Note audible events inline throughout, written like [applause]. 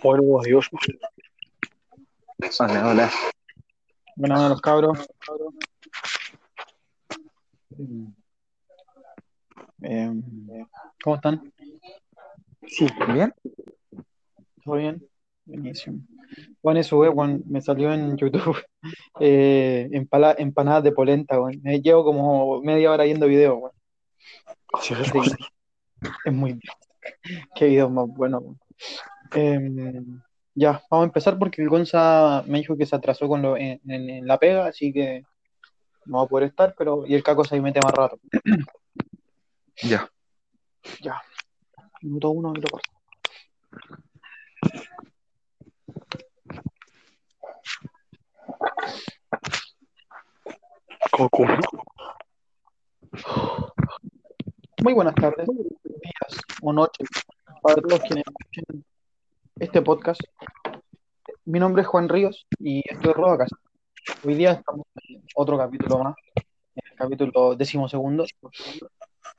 Como el huevo Dios. Hola, hola. Buenas noches, cabros. Eh, ¿Cómo están? Sí, bien. ¿Todo bien? Buenísimo. Bueno, eso, weón, me salió en YouTube [laughs] eh, empala- empanadas de polenta, weón. Llevo como media hora viendo videos, weón. Sí, Sí, es muy... [laughs] Qué videos más buenos, weón. Eh, ya, vamos a empezar porque el Gonza me dijo que se atrasó con lo, en, en- en la pega, así que no va a poder estar, pero y el Caco se mete más rato. [clears throat] Ya. Ya. Minuto uno y lo. Coco. [sighs] [clears throat] Muy buenas tardes, días o noches para todos quienes escuchen este podcast. Mi nombre es Juan Ríos y estoy de Rodacast. Hoy día estamos en otro capítulo más, en el capítulo decimosegundo.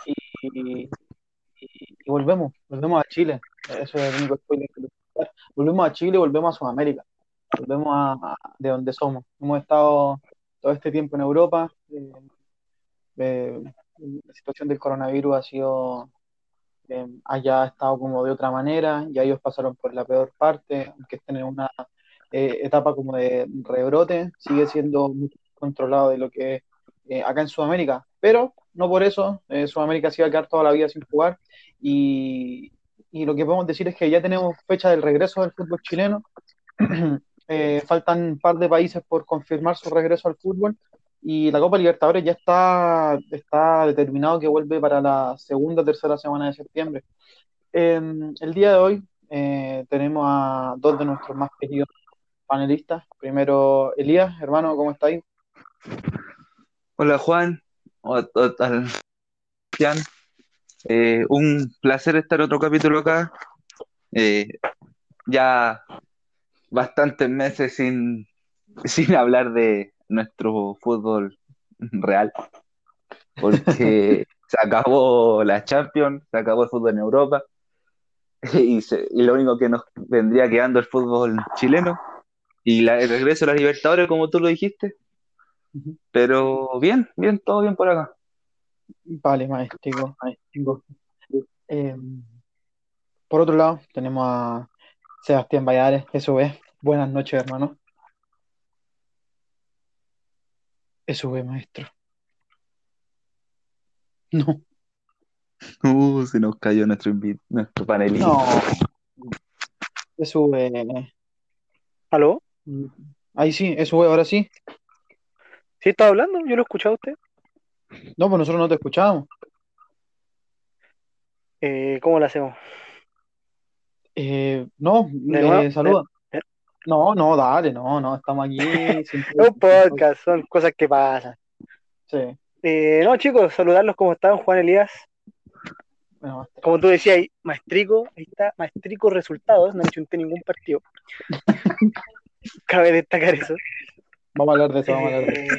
Y, y, y volvemos, volvemos a Chile. Eso es el único spoiler que. Volvemos a Chile, volvemos a Sudamérica, volvemos a, a- de donde somos. Hemos estado todo este tiempo en Europa. eh, eh, la situación del coronavirus ha sido eh, allá ha estado como de otra manera, ya ellos pasaron por la peor parte, aunque estén en una eh, etapa como de rebrote, sigue siendo más controlado de lo que eh, acá en Sudamérica, pero no por eso, eh, Sudamérica se va a quedar toda la vida sin jugar. Y, y lo que podemos decir es que ya tenemos fecha del regreso del fútbol chileno, [clears throat] Eh, faltan un par de países por confirmar su regreso al fútbol y la Copa Libertadores ya está, está determinado que vuelve para la segunda o tercera semana de septiembre. Eh, el día de hoy eh, tenemos a dos de nuestros más queridos panelistas. Primero, Elías, hermano, ¿cómo estáis? Hola, Juan. Hola. Eh, un placer estar otro capítulo acá. Eh, ya bastantes meses sin, [laughs] sin hablar de nuestro fútbol real, porque [laughs] se acabó la Champions, se acabó el fútbol en Europa, y, se- y lo único que nos vendría quedando es el fútbol chileno, y la, el regreso a las Libertadores, como tú lo dijiste, pero bien, bien, todo bien por acá. Vale, maestro. maestro. Eh, por otro lado, tenemos a Sebastián Valladares, eso es. Buenas noches, hermano. Eso es, maestro. [laughs] No, Uh, se nos cayó nuestro, nuestro panelista. no. Eso es. ¿Aló? Ahí sí, eso es, ahora sí. ¿Sí está hablando? ¿Yo lo he escuchado a usted? No, pues nosotros no te escuchábamos. Eh, ¿cómo lo hacemos? Eh, no, eh, saluda. ¿De- de- No, no, dale, no, no, estamos aquí. [laughs] un podcast, son cosas que pasan. Sí, Eh, no, chicos, saludarlos como están, Juan Elías. Como tú decías, ahí, maestrico, ahí está, maestrico resultados, no hecho ningún partido. [laughs] Cabe destacar eso. vamos a hablar de eso, vamos a hablar de eso.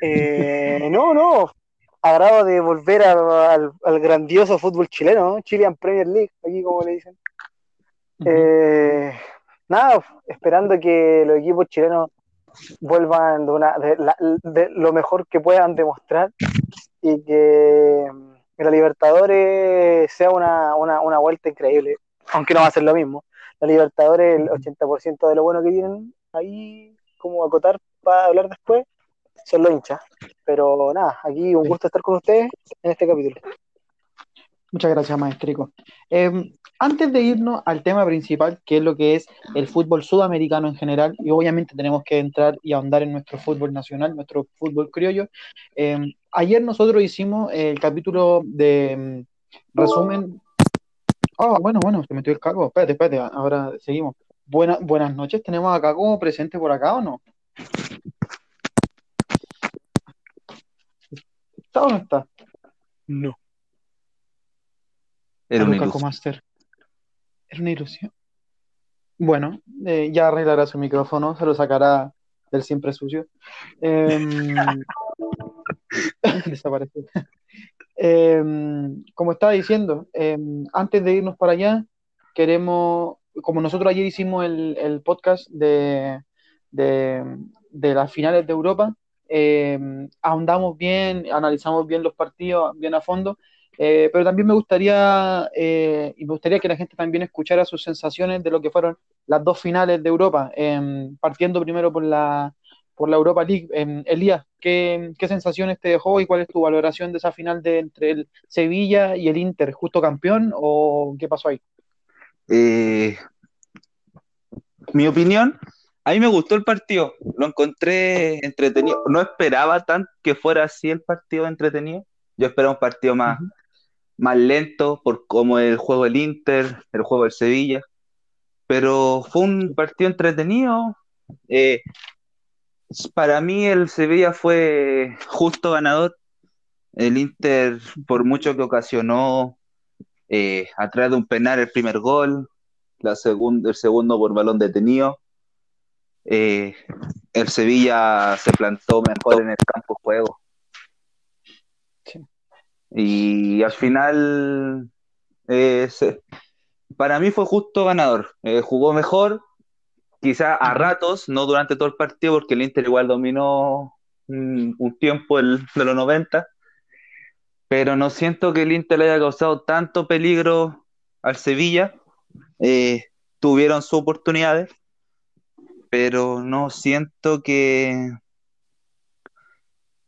Eh, eh, no, no, agrado de volver a- al, al grandioso fútbol chileno, ¿no? Chilean Premier League, aquí como le dicen. Eh, nada, esperando que los equipos chilenos vuelvan de, una- de la- de lo mejor que puedan demostrar y que la Libertadores sea una, una, una vuelta increíble, aunque no va a ser lo mismo. La Libertadores, el 80% de lo bueno que tienen ahí, como acotar para hablar después, son los hinchas. Pero nada, aquí un gusto estar con ustedes en este capítulo. Muchas gracias, maestrico. Eh, antes de irnos al tema principal, que es lo que es el fútbol sudamericano en general, y obviamente tenemos que entrar y ahondar en nuestro fútbol nacional, nuestro fútbol criollo. eh, ayer nosotros hicimos el capítulo de mm, resumen. Ah, bueno, bueno, se metió el cago. Espérate, espérate, ahora seguimos. Buena- buenas noches, ¿tenemos a Caco presente por acá o no? ¿Está o no está? No. Era una ilusión. Master. Era una ilusión. Bueno, eh, ya arreglará su micrófono, se lo sacará del siempre sucio. Em, [laughs] desapareció. em, como estaba diciendo, em, antes de irnos para allá, queremos, como nosotros ayer hicimos el, el podcast de, de, de las finales de Europa, ahondamos bien, analizamos bien los partidos, bien a fondo, eh, pero también me gustaría, eh, y me gustaría que la gente también escuchara sus sensaciones de lo que fueron las dos finales de Europa, em, partiendo primero por la, por la Europa League. Em, Elías, ¿qué, ¿qué, sensaciones te dejó y cuál es tu valoración de esa final de entre el Sevilla y el Inter? ¿Justo campeón o qué pasó ahí? Eh, mi opinión, a mí me gustó el partido, lo encontré entretenido. No esperaba tan que fuera así el partido entretenido. Yo esperaba un partido más, uh -huh. Más lento por cómo el juego del Inter, el juego del Sevilla. Pero fue un partido entretenido. Eh, para mí el Sevilla fue justo ganador. El Inter, por mucho que ocasionó, eh, atrás de un penal el primer gol, la el segundo por balón detenido. Eh, el Sevilla se plantó mejor en el campo de juego. Y al final, eh, se, para mí fue justo ganador. Eh, jugó mejor, quizá a ratos, no durante todo el partido, porque el Inter igual dominó un, un tiempo el, de los 90, pero no siento que el Inter le haya causado tanto peligro al Sevilla. Eh, tuvieron sus oportunidades, pero no siento que,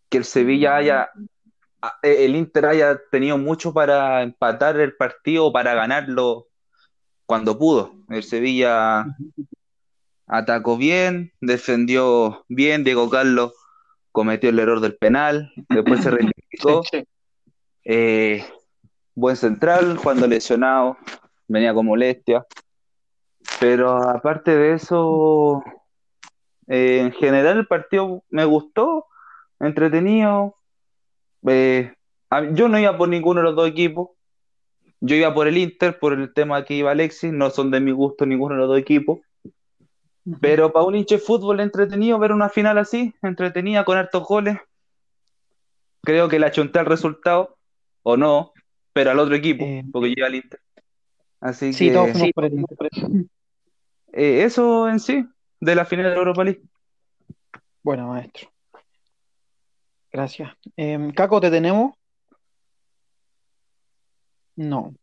que el Sevilla haya, el Inter haya tenido mucho para empatar el partido para ganarlo cuando pudo. El Sevilla atacó bien, defendió bien, Diego Carlos cometió el error del penal, después se [laughs] sí. Eh, buen central, cuando lesionado, venía con molestia. Pero aparte de eso, eh, en general el partido me gustó, entretenido. Eh, yo no iba por ninguno de los dos equipos. Yo iba por el Inter, por el tema que iba Alexis. No son de mi gusto ninguno de los dos equipos. Pero para un hinche de fútbol entretenido ver una final así, entretenida con hartos goles. Creo que le achunté el resultado, o no, pero al otro equipo, eh, porque yo iba al Inter. Así sí, que, sí. por el Inter. Eh, eso en sí, de la final de la Europa League. Bueno, maestro. Gracias. Eh, Caco, ¿te tenemos? No.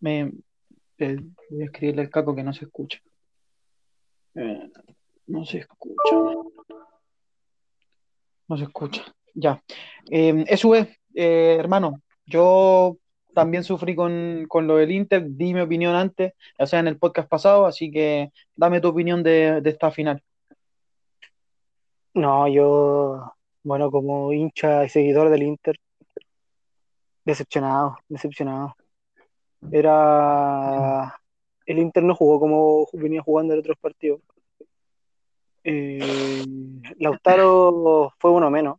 Me, voy a escribirle al Caco que no se escucha. Eh, no se escucha. No se escucha. Ya. Eh, eso es, eh, hermano. Yo también sufrí con, con, lo del Inter, di mi opinión antes, o sea, en el podcast pasado, así que dame tu opinión de, de esta final. No, yo, bueno, como hincha y seguidor del Inter, decepcionado, decepcionado. Era. El Inter no jugó como venía jugando en otros partidos. Eh, Lautaro fue uno menos.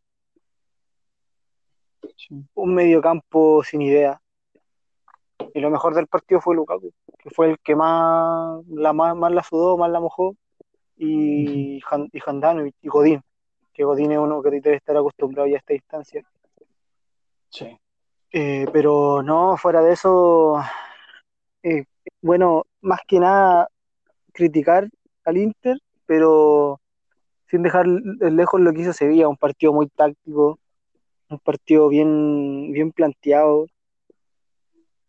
Un mediocampo sin idea. Y lo mejor del partido fue Lukaku, que fue el que más la, más, más la sudó, más la mojó. Y, -huh. y Handanovic y Godín, que Godín es uno que debe estar acostumbrado ya a esta distancia. Sí. Eh, pero no, fuera de eso, eh, bueno, más que nada criticar al Inter, pero sin dejar lejos lo que hizo Sevilla, un partido muy táctico, un partido bien, bien planteado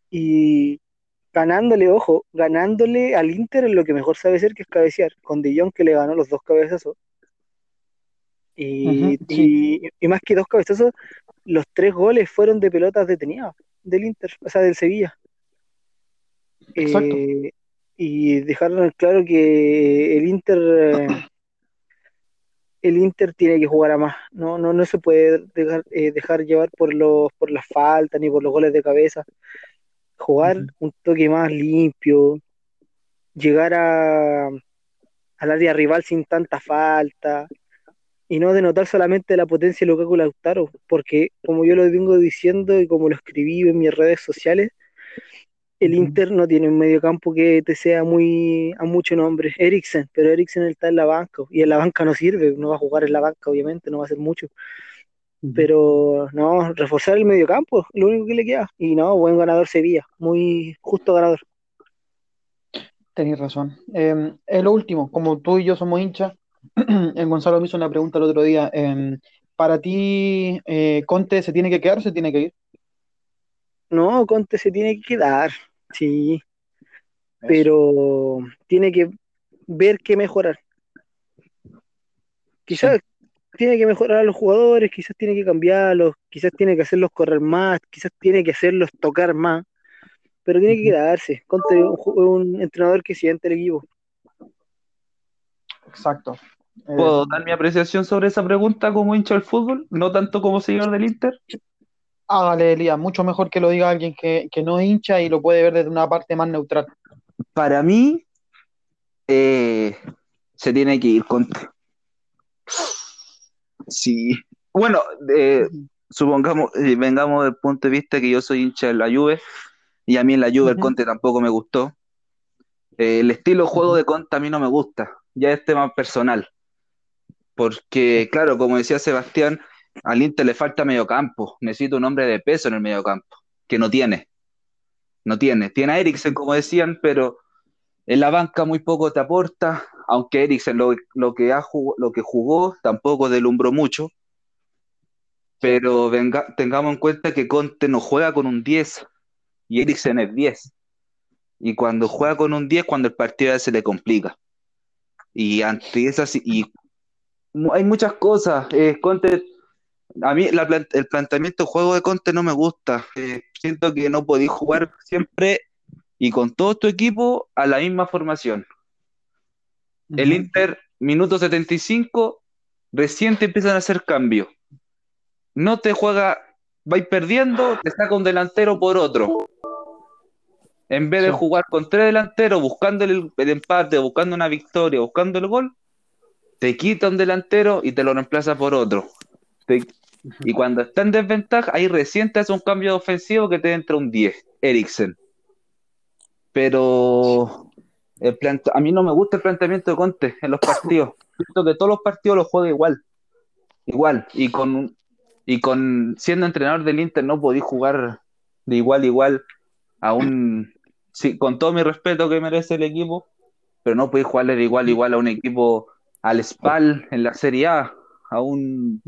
y ganándole, ojo, ganándole al Inter en lo que mejor sabe hacer, que es cabecear, con De Jong que le ganó los dos cabezazos. Y, uh -huh, sí. y, y, más que dos cabezazos, los tres goles fueron de pelotas detenidas del Inter, o sea, del Sevilla. Eh, y dejaron claro que el Inter eh, el Inter tiene que jugar a más, no, no, no se puede dejar, eh, dejar llevar por los por las faltas ni por los goles de cabeza. Jugar uh -huh. un toque más limpio, llegar a al área rival sin tanta falta, y no denotar solamente la potencia de Lukaku Lautaro, porque como yo lo vengo diciendo y como lo escribí en mis redes sociales, el Inter no tiene un mediocampo que te sea muy a mucho nombre. Eriksen, pero Eriksen está en la banca y en la banca no sirve, no va a jugar en la banca, obviamente, no va a hacer mucho. Pero no, reforzar el medio campo, lo único que le queda. Y no, buen ganador Sevilla, muy justo ganador. Tenéis razón. Eh, es lo último, como tú y yo somos hinchas, [clears throat] el Gonzalo me hizo una pregunta el otro día. eh, ¿para ti eh, Conte se tiene que quedar o se tiene que ir? No, Conte se tiene que quedar, sí, pero tiene que ver qué mejorar. Quizás tiene que mejorar a los jugadores, quizás tiene que cambiarlos, quizás tiene que hacerlos correr más, quizás tiene que hacerlos tocar más, pero tiene que quedarse. Conte es un, un entrenador que siente el equipo. Exacto. Eh, ¿Puedo dar mi apreciación sobre esa pregunta como hincha del fútbol? No tanto como seguidor del Inter. hágale, Elías, mucho mejor que lo diga alguien que, que no es hincha y lo puede ver desde una parte más neutral. Para mí, eh, se tiene que ir Conte. Sí. Bueno, eh, supongamos, vengamos del punto de vista que yo soy hincha de la Juve y a mí en la Juve el. Conte tampoco me gustó. Eh, el estilo juego de Conte a mí no me gusta, ya es tema personal. Porque, claro, como decía Sebastián, al Inter le falta mediocampo. Necesita un hombre de peso en el mediocampo, que no tiene. No tiene. Tiene a Eriksen, como decían, pero en la banca muy poco te aporta, aunque Eriksen lo, lo que, ha jugó, lo que jugó tampoco deslumbró mucho. Pero venga, tengamos en cuenta que Conte no juega con un 10 y Eriksen es 10. Y cuando juega con un 10, cuando el partido ya se le complica. Y ante esas, y hay muchas cosas. Eh, Conte, a mí la el planteamiento de juego de Conte no me gusta. Eh, siento que no podéis jugar siempre y con todo tu equipo a la misma formación. El. Inter, minuto 75, recién te empiezan a hacer cambios. No te juega, vais perdiendo, te saca un delantero por otro. En vez de jugar con tres delanteros, buscando el, el empate, buscando una victoria, buscando el gol, te quita un delantero y te lo reemplaza por otro. Te- y cuando está en desventaja, ahí recién te hace un cambio ofensivo que te entra un 10, Eriksen. Pero el a mí no me gusta el planteamiento de Conte en los partidos. Siento que todos los partidos los juega igual. Igual. Y con, y con siendo entrenador del Inter no podí jugar de igual a igual a un. Sí, con todo mi respeto que merece el equipo, pero no podí jugarle de igual a igual a un equipo al Spal en la Serie A, a un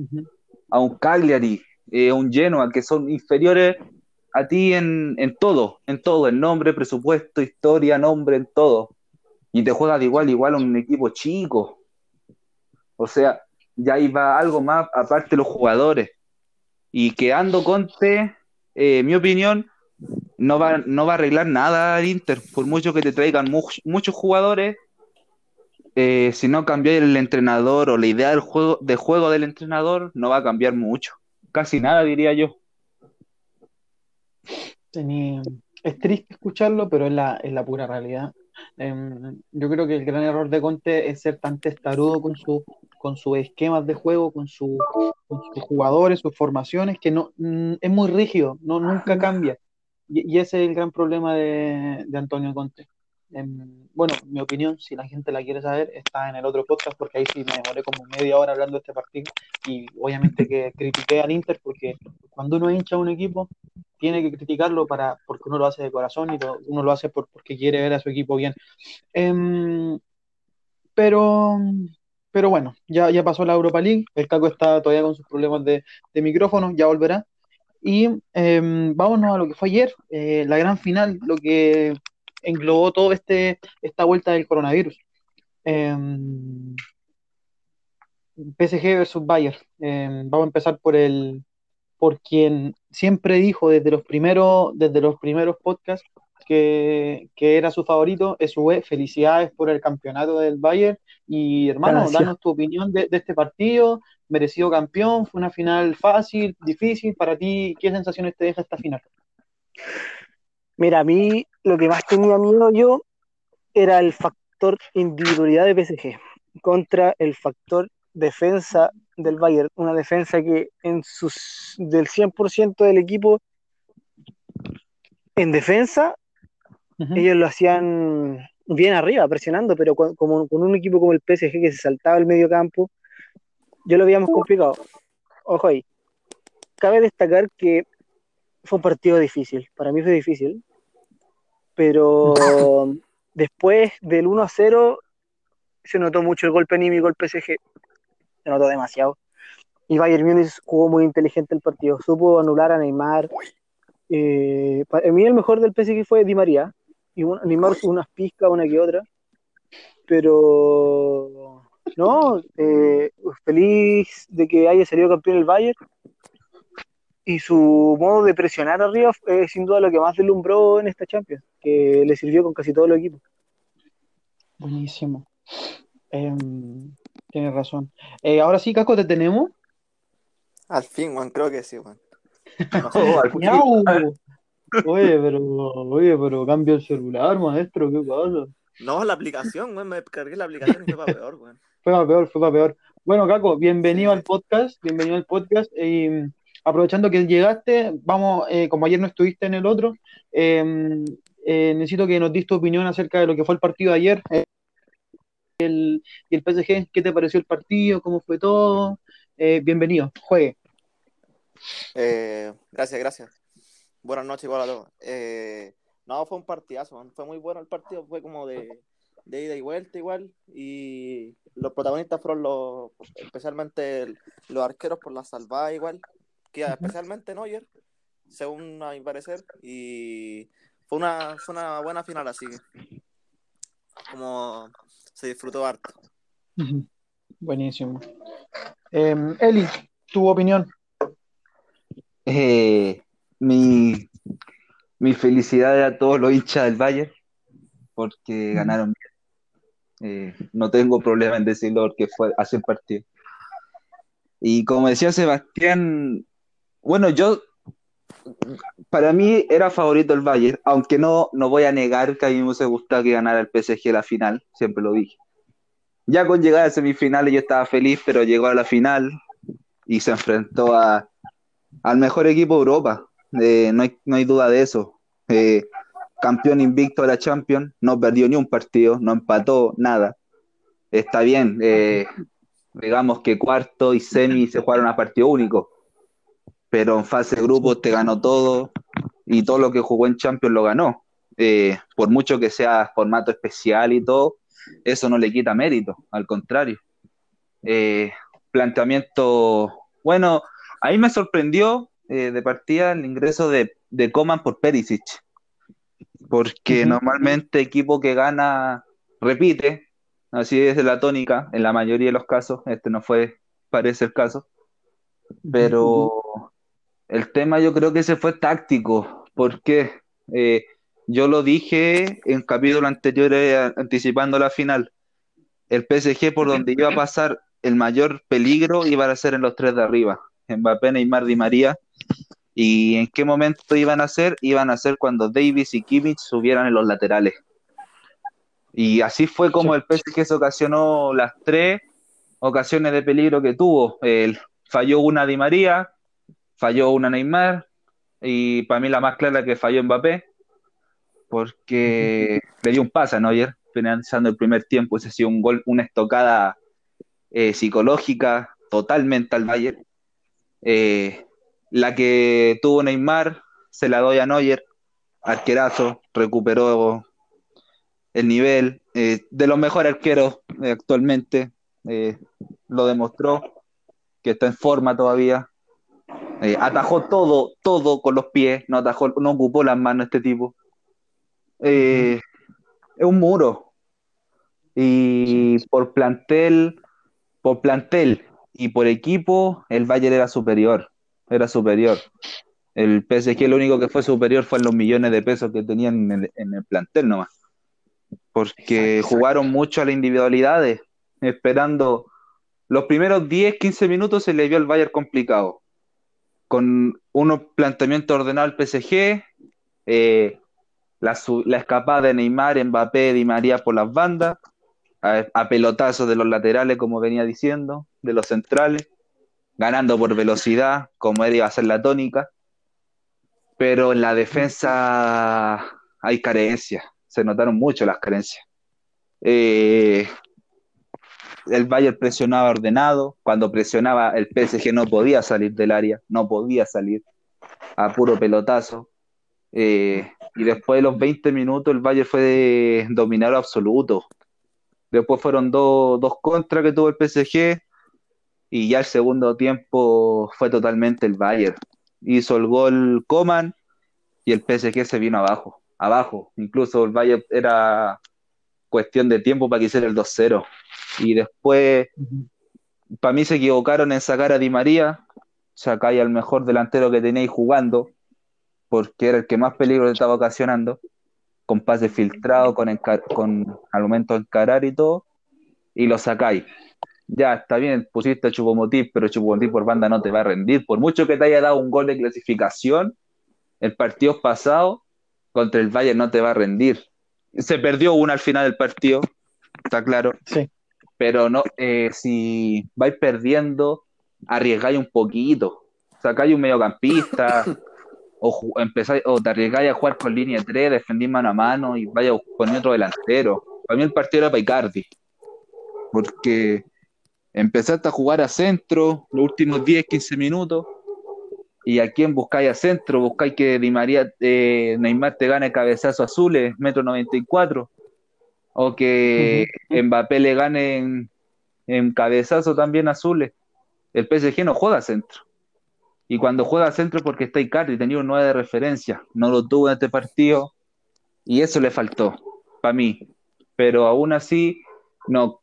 a un Cagliari, eh, a un Genoa, que son inferiores a ti en, en todo, en todo, en nombre, presupuesto, historia, nombre, en todo. Y te juega de igual, igual a un equipo chico. O sea, ya iba algo más aparte de los jugadores. Y quedando Conte, eh, mi opinión, no va, no va a arreglar nada al Inter, por mucho que te traigan mu- muchos jugadores. eh, si no cambiar el entrenador o la idea del juego, de juego del entrenador, no va a cambiar mucho. Casi nada, diría yo. Es triste escucharlo, pero es la, es la pura realidad. Em, yo creo que el gran error de Conte es ser tan testarudo con su, con sus esquemas de juego, con, con sus jugadores, sus formaciones, que no, mm, es muy rígido, no, nunca cambia. Y, ese es el gran problema de, Antonio Conte. Bueno, mi opinión, si la gente la quiere saber, está en el otro podcast, porque ahí sí me demoré como media hora hablando de este partido. Y obviamente que critiqué al Inter, porque cuando uno hincha a un equipo, tiene que criticarlo para, porque uno lo hace de corazón y uno lo hace por, porque quiere ver a su equipo bien. Em, pero, pero bueno, ya, ya pasó la Europa League, el Caco está todavía con sus problemas de micrófono, ya volverá. Y em, vámonos a lo que fue ayer, eh, la gran final, lo que englobó todo este, esta vuelta del coronavirus. Em, PSG versus Bayern. Em, vamos a empezar por el, por quien siempre dijo desde los primeros, desde los primeros podcasts que, que era su favorito, SUE. Felicidades por el campeonato del Bayern. Y hermano, Gracias. danos tu opinión de, de este partido. Merecido campeón, fue una final fácil, difícil. Para ti, ¿qué sensaciones te deja esta final? Mira, a mí lo que más tenía miedo yo era el factor individualidad de PSG contra el factor defensa del Bayern, una defensa que en sus del 100% del equipo en defensa Ellos lo hacían bien arriba, presionando, pero con, como, con un equipo como el PSG que se saltaba el medio campo, yo lo veía más complicado. Ojo ahí. cabe destacar que fue un partido difícil. Para mí fue difícil. Pero [laughs] después del 1 a 0 se notó mucho el golpe anímico del PSG. Se notó demasiado. Y Bayern Múnich jugó muy inteligente el partido. Supo anular a Neymar. Eh, para mí el mejor del PSG fue Di María. Y Neymar unas pizcas, una que otra. Pero no, eh, feliz de que haya salido campeón el Bayern. Y su modo de presionar arriba es sin duda lo que más deslumbró en esta Champions, que le sirvió con casi todos los equipos. Buenísimo. Em, tienes razón. Eh, ahora sí, Caco, ¿te tenemos? Al fin, Juan, creo que sí, Juan. [laughs] Oye, pero, oye, pero cambio el celular, maestro, ¿qué pasa? No, la aplicación, güey, me cargué la aplicación y fue para peor, güey. Fue para peor, fue para peor. Bueno, Caco, bienvenido al podcast, bienvenido al podcast. Y aprovechando que llegaste, vamos, eh, como ayer no estuviste en el otro, em, eh, necesito que nos dis tu opinión acerca de lo que fue el partido de ayer. Eh, el, y el PSG, ¿qué te pareció el partido? ¿Cómo fue todo? bienvenido, juegue. gracias, gracias. Buenas noches igual a todos. no, fue un partidazo, fue muy bueno el partido, fue como de de ida y vuelta igual. Y los protagonistas fueron los especialmente los arqueros por la salvada igual que especialmente Neuer según a mi parecer y fue una, fue una buena final así como se disfrutó harto. Buenísimo. Em, Eli tu opinión. Eh, mi mi felicidad a todos los hinchas del Bayern porque ganaron bien eh, no tengo problema en decirlo porque fue hace el partido. Y como decía Sebastián, bueno, yo, para mí era favorito el Bayern, aunque no, no voy a negar que a mí me hubiese gustado que ganara el PSG la final, siempre lo dije. Ya con llegar a semifinales yo estaba feliz, pero llegó a la final y se enfrentó a, al mejor equipo de Europa. No, hay, no hay duda de eso. Eh, campeón invicto de la Champions, no perdió ni un partido, no empató nada. Está bien, eh, digamos que cuarto y semi se jugaron a partido único, pero en fase de grupos te ganó todo y todo lo que jugó en Champions lo ganó. Eh, por mucho que sea formato especial y todo, eso no le quita mérito, al contrario. Eh, planteamiento, bueno, ahí me sorprendió de partida el ingreso de, de Coman por Perisic. Porque normalmente equipo que gana repite, así es la tónica en la mayoría de los casos, este no fue, parece el caso, pero el tema yo creo que se fue táctico, porque eh, yo lo dije en capítulo anterior eh, anticipando la final, el PSG por donde iba a pasar el mayor peligro iba a ser en los tres de arriba, Mbappé, Neymar, Di María, ¿Y en qué momento iban a ser? Iban a ser cuando Davis y Kimmich subieran en los laterales. Y así fue como el PSG se ocasionó las tres ocasiones de peligro que tuvo. El, falló una Di María, falló una Neymar, y para mí la más clara que falló Mbappé, porque le dio un pase a Neuer, finalizando el primer tiempo, ese ha sido un gol, una estocada eh, psicológica totalmente al Bayern. Eh, la que tuvo Neymar, se la doy a Neuer, arquerazo, recuperó el nivel, eh, de los mejores arqueros eh, actualmente, eh, lo demostró, que está en forma todavía. atajó todo, todo con los pies, no atajó, no ocupó las manos este tipo. es un muro. Y por plantel, por plantel y por equipo, el Bayern era superior era superior. El PSG lo único que fue superior fue en los millones de pesos que tenían en el, plantel nomás. Porque jugaron mucho a las individualidades, esperando los primeros 10, 15 minutos se le vio al Bayern complicado. Con unos planteamientos ordenados al PSG, eh, la, escapada de Neymar, Mbappé, Di María por las bandas, a, a pelotazos de los laterales, como venía diciendo, de los centrales ganando por velocidad, como él iba a ser la tónica, pero en la defensa hay carencias, se notaron mucho las carencias. Eh, el Bayern presionaba ordenado, cuando presionaba el PSG no podía salir del área, no podía salir a puro pelotazo. Eh, y después de los 20 minutos el Bayern fue de dominador absoluto. Después fueron dos, dos contras que tuvo el PSG y ya el segundo tiempo fue totalmente el Bayern. Hizo el gol Coman y el PSG se vino abajo, abajo. Incluso el Bayern era cuestión de tiempo para que hiciera el 2-0. Y después, para mí se equivocaron en sacar a Di María, sacáis al mejor delantero que tenéis jugando, porque era el que más peligro estaba ocasionando, con pase filtrado, con, con al momento de encarar y todo, y lo sacáis. Ya, está bien, pusiste a Chupomotiv, pero Chupomotiv por banda no te va a rendir. Por mucho que te haya dado un gol de clasificación, el partido pasado contra el Bayern no te va a rendir. Se perdió una al final del partido, está claro. Sí. Pero no, eh, si vais perdiendo, arriesgáis un poquito. Sacáis un mediocampista, o, empezáis, o te arriesgáis a jugar con línea 3, defendís mano a mano y vaya poner otro delantero. Para mí el partido era para Icardi. Porque empezaste a jugar a centro los últimos 10, 15 minutos. ¿Y a quién buscáis a centro? ¿Buscáis que Di María, eh, Neymar te gane cabezazo azules, metro 94? ¿O que Mbappé le gane en, en cabezazo también azules? El PSG no juega a centro. Y cuando juega a centro porque está Icardi, tenía un 9 de referencia. No lo tuvo en este partido. Y eso le faltó, para mí. Pero aún así, no,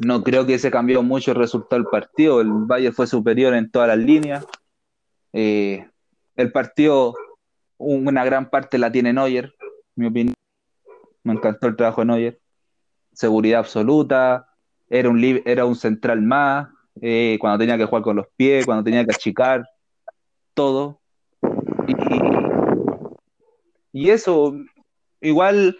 no creo que se cambió mucho el resultado del partido. El Valle fue superior en todas las líneas. Eh, el partido, una gran parte la tiene Neuer, mi opinión. Me encantó el trabajo de Neuer. Seguridad absoluta. Era un, era un central más. Eh, cuando tenía que jugar con los pies, cuando tenía que achicar, todo. Y, eso, igual,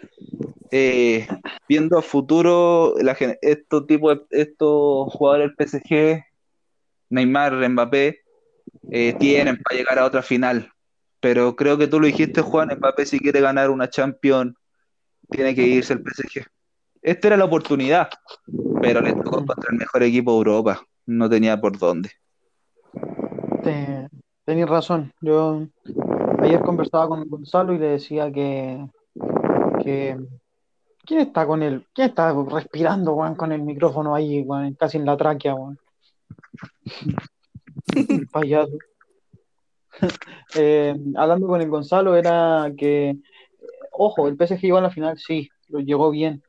eh, viendo a futuro, la, estos, tipo estos jugadores del PSG, Neymar, Mbappé, eh, tienen para llegar a otra final. Pero creo que tú lo dijiste, Juan, Mbappé si quiere ganar una Champions, tiene que irse el PSG. Esta era la oportunidad, pero le tocó contra el mejor equipo de Europa no tenía por dónde. Tenías razón. Yo ayer conversaba con Gonzalo y le decía que, ¿quién está con él? ¿Quién está respirando, con el micrófono ahí, casi en la tráquea, [laughs] Payaso. [laughs] Eh, hablando con el Gonzalo era que, ojo, el PSG llegó a la final, sí, lo llegó bien,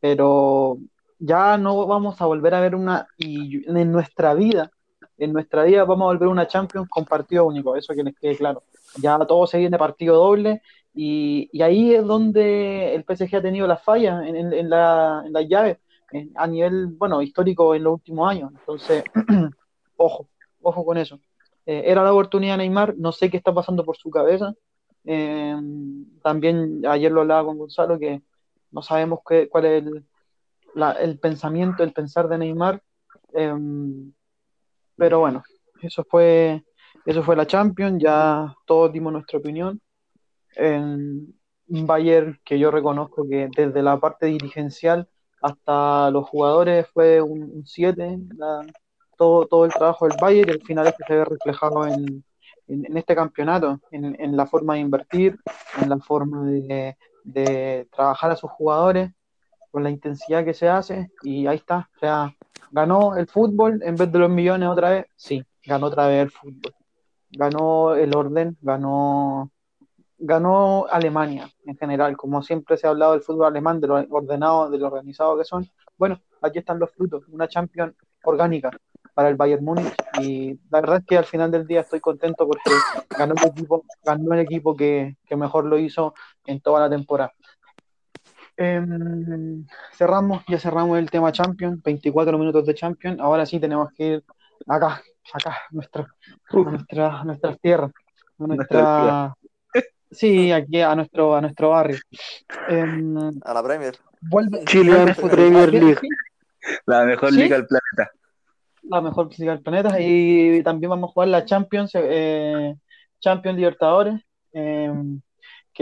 pero ya no vamos a volver a ver una, y en nuestra vida, en nuestra vida vamos a volver a una Champions con partido único, eso que les quede claro. Ya todo se viene partido doble y, ahí es donde el PSG ha tenido las fallas en, en, la, en llave, a nivel, bueno, histórico en los últimos años. Entonces, [clears throat] ojo, ojo con eso. Eh, era la oportunidad de Neymar, no sé qué está pasando por su cabeza. Eh, también ayer lo hablaba con Gonzalo que no sabemos qué, cuál es el, el pensamiento, el pensar de Neymar. Em, pero bueno, eso fue, eso fue la Champions, ya todos dimos nuestra opinión. En Bayern, que yo reconozco que desde la parte dirigencial hasta los jugadores fue un 7, todo, todo el trabajo del Bayern y al final es que se ve reflejado en, en, este campeonato, en, en, la forma de invertir, en la forma de, de trabajar a sus jugadores con la intensidad que se hace y ahí está. O sea, ganó el fútbol en vez de los millones otra vez. Sí, ganó otra vez el fútbol. Ganó el orden, ganó, ganó Alemania en general. Como siempre se ha hablado del fútbol alemán, de lo ordenado, de lo organizado que son. Bueno, aquí están los frutos. Una champion orgánica para el Bayern Múnich y la verdad es que al final del día estoy contento porque ganó el equipo, ganó el equipo que, que mejor lo hizo en toda la temporada. Em, cerramos, ya cerramos el tema Champion, 24 minutos de Champion. Ahora sí tenemos que ir acá, acá, nuestra, a nuestras tierras, nuestra, sí, aquí a nuestro, a nuestro barrio. Em, a la Premier. Vuelve, Chile Premier League. La mejor liga del planeta. La mejor liga del planeta. Y también vamos a jugar la Champions, eh, Champions Libertadores. Eh,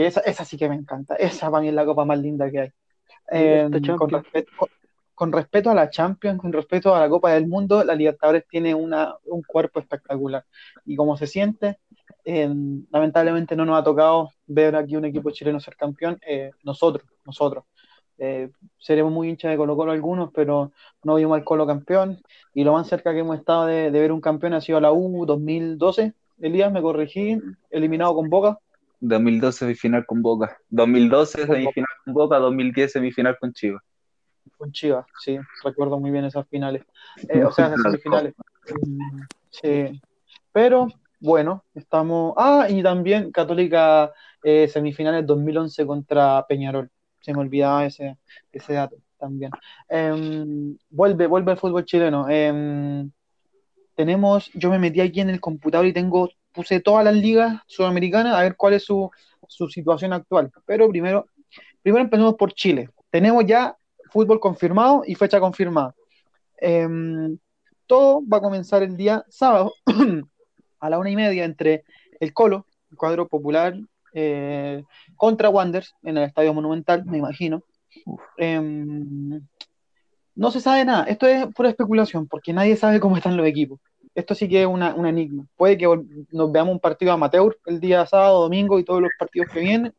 esa, esa sí que me encanta. Esa para mí es la copa más linda que hay. Eh, con, con respeto a la Champions, con respeto a la Copa del Mundo, la Libertadores tiene una, un cuerpo espectacular. Y como se siente, eh, lamentablemente no nos ha tocado ver aquí un equipo chileno ser campeón. eh, nosotros, nosotros. Eh, seremos muy hinchas de Colo Colo algunos, pero no vimos al Colo campeón. Y lo más cerca que hemos estado de, ver un campeón ha sido la U 2012. Elías, me corregí, eliminado con Boca. 2012 semifinal con Boca. 2012 Con semifinal con Boca, 2010 semifinal con Chivas. Con Chivas, sí, recuerdo muy bien esas finales. Eh, o sea, esas semifinales. Sí. Pero bueno, estamos. Ah, y también Católica eh, semifinales 2011 contra Peñarol. Se me olvidaba ese, ese dato también. Em, vuelve, vuelve el fútbol chileno. Em, tenemos, yo me metí aquí en el computador y tengo, puse todas las ligas sudamericanas a ver cuál es su, su situación actual. Pero primero, primero empecemos por Chile. Tenemos ya fútbol confirmado y fecha confirmada. Em, todo va a comenzar el día sábado [clears throat] a la una y media entre el Colo, el cuadro popular, eh, contra Wanderers en el Estadio Monumental, me imagino. Em, no se sabe nada, esto es pura especulación, porque nadie sabe cómo están los equipos. Esto sí que es una, un enigma. Puede que nos veamos un partido amateur el día sábado, domingo y todos los partidos que vienen,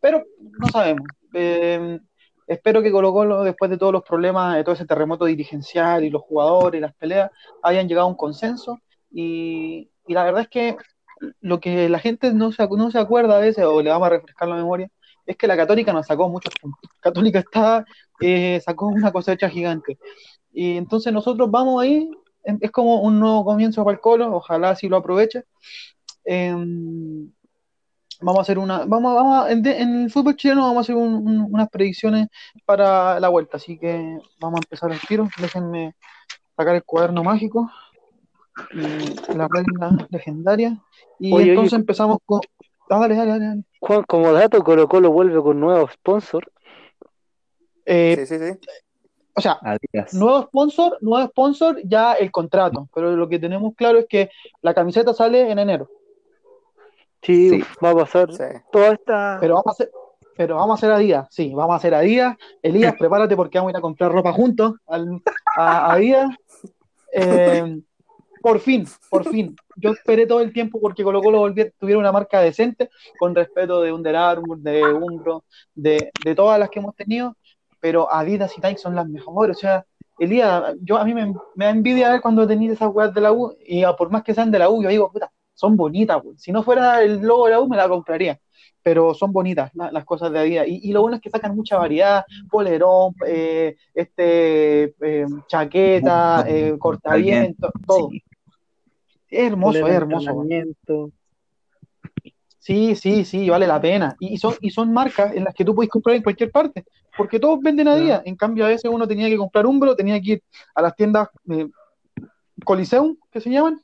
pero no sabemos. Eh, espero que Colo Colo, después de todos los problemas, de todo ese terremoto dirigencial y los jugadores, las peleas, hayan llegado a un consenso. Y, y la verdad es que lo que la gente no se, no se acuerda a veces, o le vamos a refrescar la memoria, es que la Católica nos sacó muchos puntos. Católica está, eh, sacó una cosecha gigante. Y entonces nosotros vamos ahí, es como un nuevo comienzo para el Colo, ojalá así lo aproveche. Em, vamos a hacer una, vamos, a- vamos a- en, de- en el fútbol chileno vamos a hacer un- un- unas predicciones para la vuelta, así que vamos a empezar el tiro. Déjenme sacar el cuaderno mágico y la regla legendaria. Y Oye, oye. entonces empezamos con. Ah, dale, dale, dale, dale. Juan, como dato, Colo Colo vuelve con nuevo sponsor. Eh, Sí, sí, sí. o sea, Adiós. nuevo sponsor, nuevo sponsor, ya el contrato, pero lo que tenemos claro es que la camiseta sale en enero, Sí, Sí. va a pasar Sí. toda esta. pero vamos a hacer, pero vamos a hacer a Díaz, sí, vamos a hacer a Díaz. Elías, [laughs] prepárate porque vamos a ir a comprar ropa juntos al- a, a Díaz. Eh, por fin, por fin. Yo esperé todo el tiempo porque Colo Colo tuviera una marca decente, con respeto de Under Armour, de Umbro, de, de todas las que hemos tenido, pero Adidas y Nike son las mejores. O sea, Elías, yo a mí me, me da envidia ver cuando tenéis esas weas de la U, y a por más que sean de la U, yo digo, puta, son bonitas, weón. Si no fuera el logo de la U, me la compraría. Pero son bonitas la- las cosas de Adidas. Y, y lo bueno es que sacan mucha variedad, polerón, eh, este, eh, chaqueta, eh, cortaviento, todo. Sí. Es hermoso, es hermoso. Sí, sí, sí, vale la pena. Y, y son, y son marcas en las que tú puedes comprar en cualquier parte, porque todos venden a día. En cambio, a veces uno tenía que comprar Umbro, tenía que ir a las tiendas eh, Coliseum, que se llaman,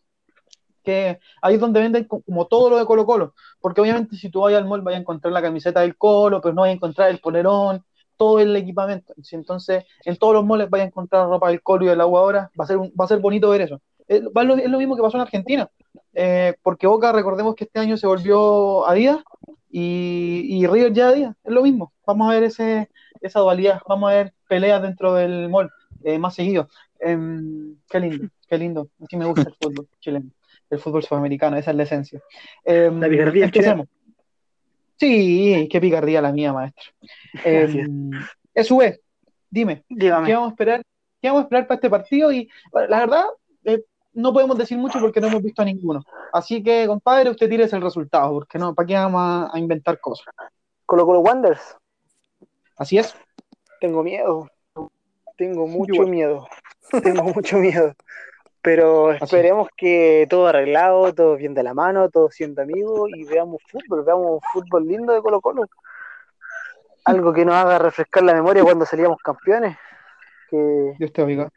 que ahí es donde venden co- como todo lo de Colo Colo. Porque obviamente si tú vas al mall vas a encontrar la camiseta del Colo, pero no vas a encontrar el polerón, todo el equipamiento. Entonces, en todos los malls vas a encontrar ropa del Colo y del agua ahora. Va a ser, va a ser bonito ver eso. Es, lo- es lo mismo que pasó en Argentina. Eh, porque Boca, recordemos que este año se volvió Adidas y, y River ya Adidas, es lo mismo. Vamos a ver ese, esa dualidad, vamos a ver peleas dentro del mall eh, más seguido. Em, qué lindo, qué lindo. Así me gusta el fútbol chileno, el fútbol sudamericano, esa es la esencia. Em, La picardía empecemos. Sí, qué picardía la mía, maestro. Em, SV, dime, ¿qué Dígame. vamos a esperar? ¿Qué vamos a esperar para este partido? Y la verdad, eh, no podemos decir mucho porque no hemos visto a ninguno. Así que, compadre, usted tire el resultado, porque no, ¿para qué vamos a, a inventar cosas? Colo Colo Wanderers. Así es. Tengo miedo. Tengo mucho miedo. [laughs] Tengo mucho miedo. Pero es. esperemos que todo arreglado, todo bien de la mano, todo siendo amigos y veamos fútbol, veamos un fútbol lindo de Colo Colo. Algo que nos haga refrescar la memoria cuando salíamos campeones. Que, Dios te oiga.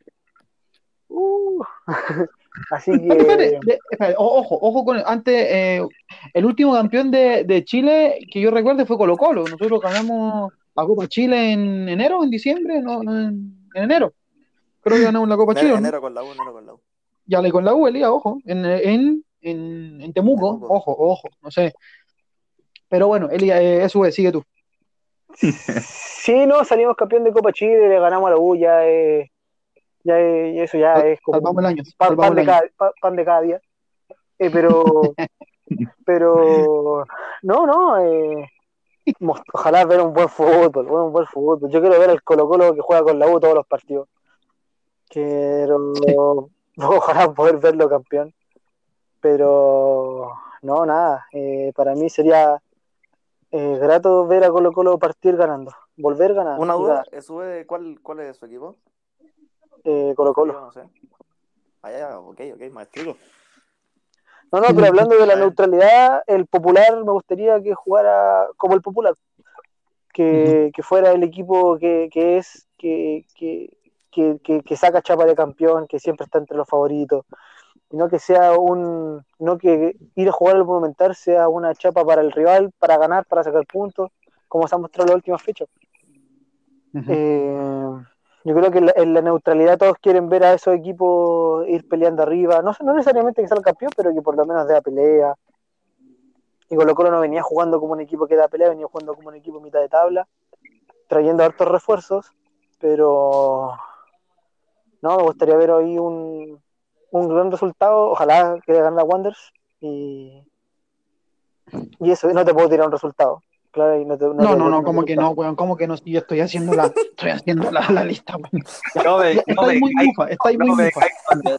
uh, [laughs] así que espérate, o- ojo, ojo con antes, eh, el último campeón de, de Chile que yo recuerde fue Colo Colo. Nosotros ganamos la Copa Chile en enero, en diciembre, no, no, en, en enero. Creo que ganamos la Copa Chile. Enero, ¿no? enero con la U, enero con la U. Ya le con la U, Elías, ojo, en, en, en, en Temuco, Temuco. ojo, ojo, no sé. Pero bueno, Elías, eh, SV, sigue tú. [laughs] Sí, no, salimos campeón de Copa Chile, le ganamos a la U, ya es, ya es- eso ya es como Salvamos el año. pan, de el año. cada, pa- pan de cada día. Eh, pero, [laughs] pero, no, no, eh, ojalá ver un buen fútbol, un buen fútbol. Yo quiero ver al Colo Colo que juega con la U todos los partidos. Quiero, [laughs] ojalá poder verlo campeón. Pero, no, nada, eh, para mí sería eh, grato ver a Colo Colo partir ganando, volver ganando. Una duda. ¿sube cuál, cuál es su equipo? Eh, Colo Colo. No sé. Ah, ya, ya, ok, ok, maestrito. No, no, pero hablando de la [laughs] neutralidad, el popular me gustaría que jugara como el popular, que, que fuera el equipo que, que es, que, que, que, que- que saca chapa de campeón, que siempre está entre los favoritos, y no que sea un, no que ir a jugar al Monumental sea una chapa para el rival, para ganar, para sacar puntos, como se ha mostrado en las últimas fechas. Ujú. Eh, yo creo que en la, en la neutralidad todos quieren ver a esos equipos ir peleando arriba. No, no necesariamente que salga campeón, pero que por lo menos dé la pelea. Y Colo Colo no venía jugando como un equipo que da pelea, venía jugando como un equipo mitad de tabla, trayendo hartos refuerzos, pero no, me gustaría ver hoy un, un gran resultado. Ojalá que gane la Wanderers y, y eso, no te puedo tirar un resultado. Claro, y no, te- No, te- no, no, te- como que no, weón, como que no, si yo estoy haciendo la, [laughs] estoy haciendo la, la lista, weón. No me, no Estáis me muy mufa, estáis no muy me mufa.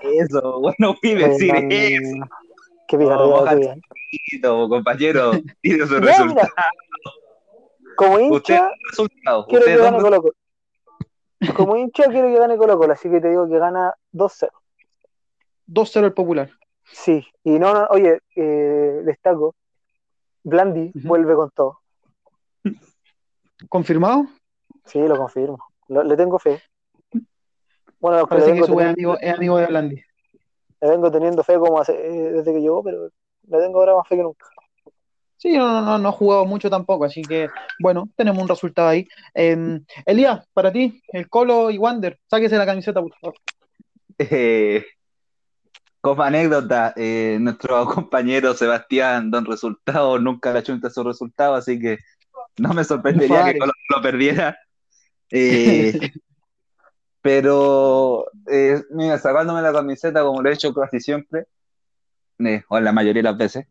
eso, bueno, fui Eh, decir no, no, eso, no. Qué bien. compañero, [laughs] tiene su resultado. mira, como Usted hincha, resultado. quiero que gane Colo Colo. Como [laughs] hincha, quiero que gane Colo Colo, así que te digo que gana 2-0. 2-0 el popular. Sí, y no, no, oye, eh, destaco, Blandi vuelve con todo. ¿Confirmado? Sí, lo confirmo. Lo- le tengo fe. Bueno, le Parece que su buen amigo es amigo de Blandi. le vengo teniendo fe como hace- eh, desde que llegó, pero le tengo ahora más fe que nunca. Sí, no, no, no, no ha jugado mucho tampoco, así que bueno, tenemos un resultado ahí. Eh, Elías, para ti, el Colo y Wander, sáquese la camiseta, por favor. Eh, como anécdota, eh, nuestro [laughs] compañero Sebastián Don Resultado nunca le achunta su resultado, así que no me sorprendería que Colo lo perdiera. [laughs] Eh, pero, eh, mira, sacándome la camiseta como lo he hecho casi siempre, o la mayoría de las veces,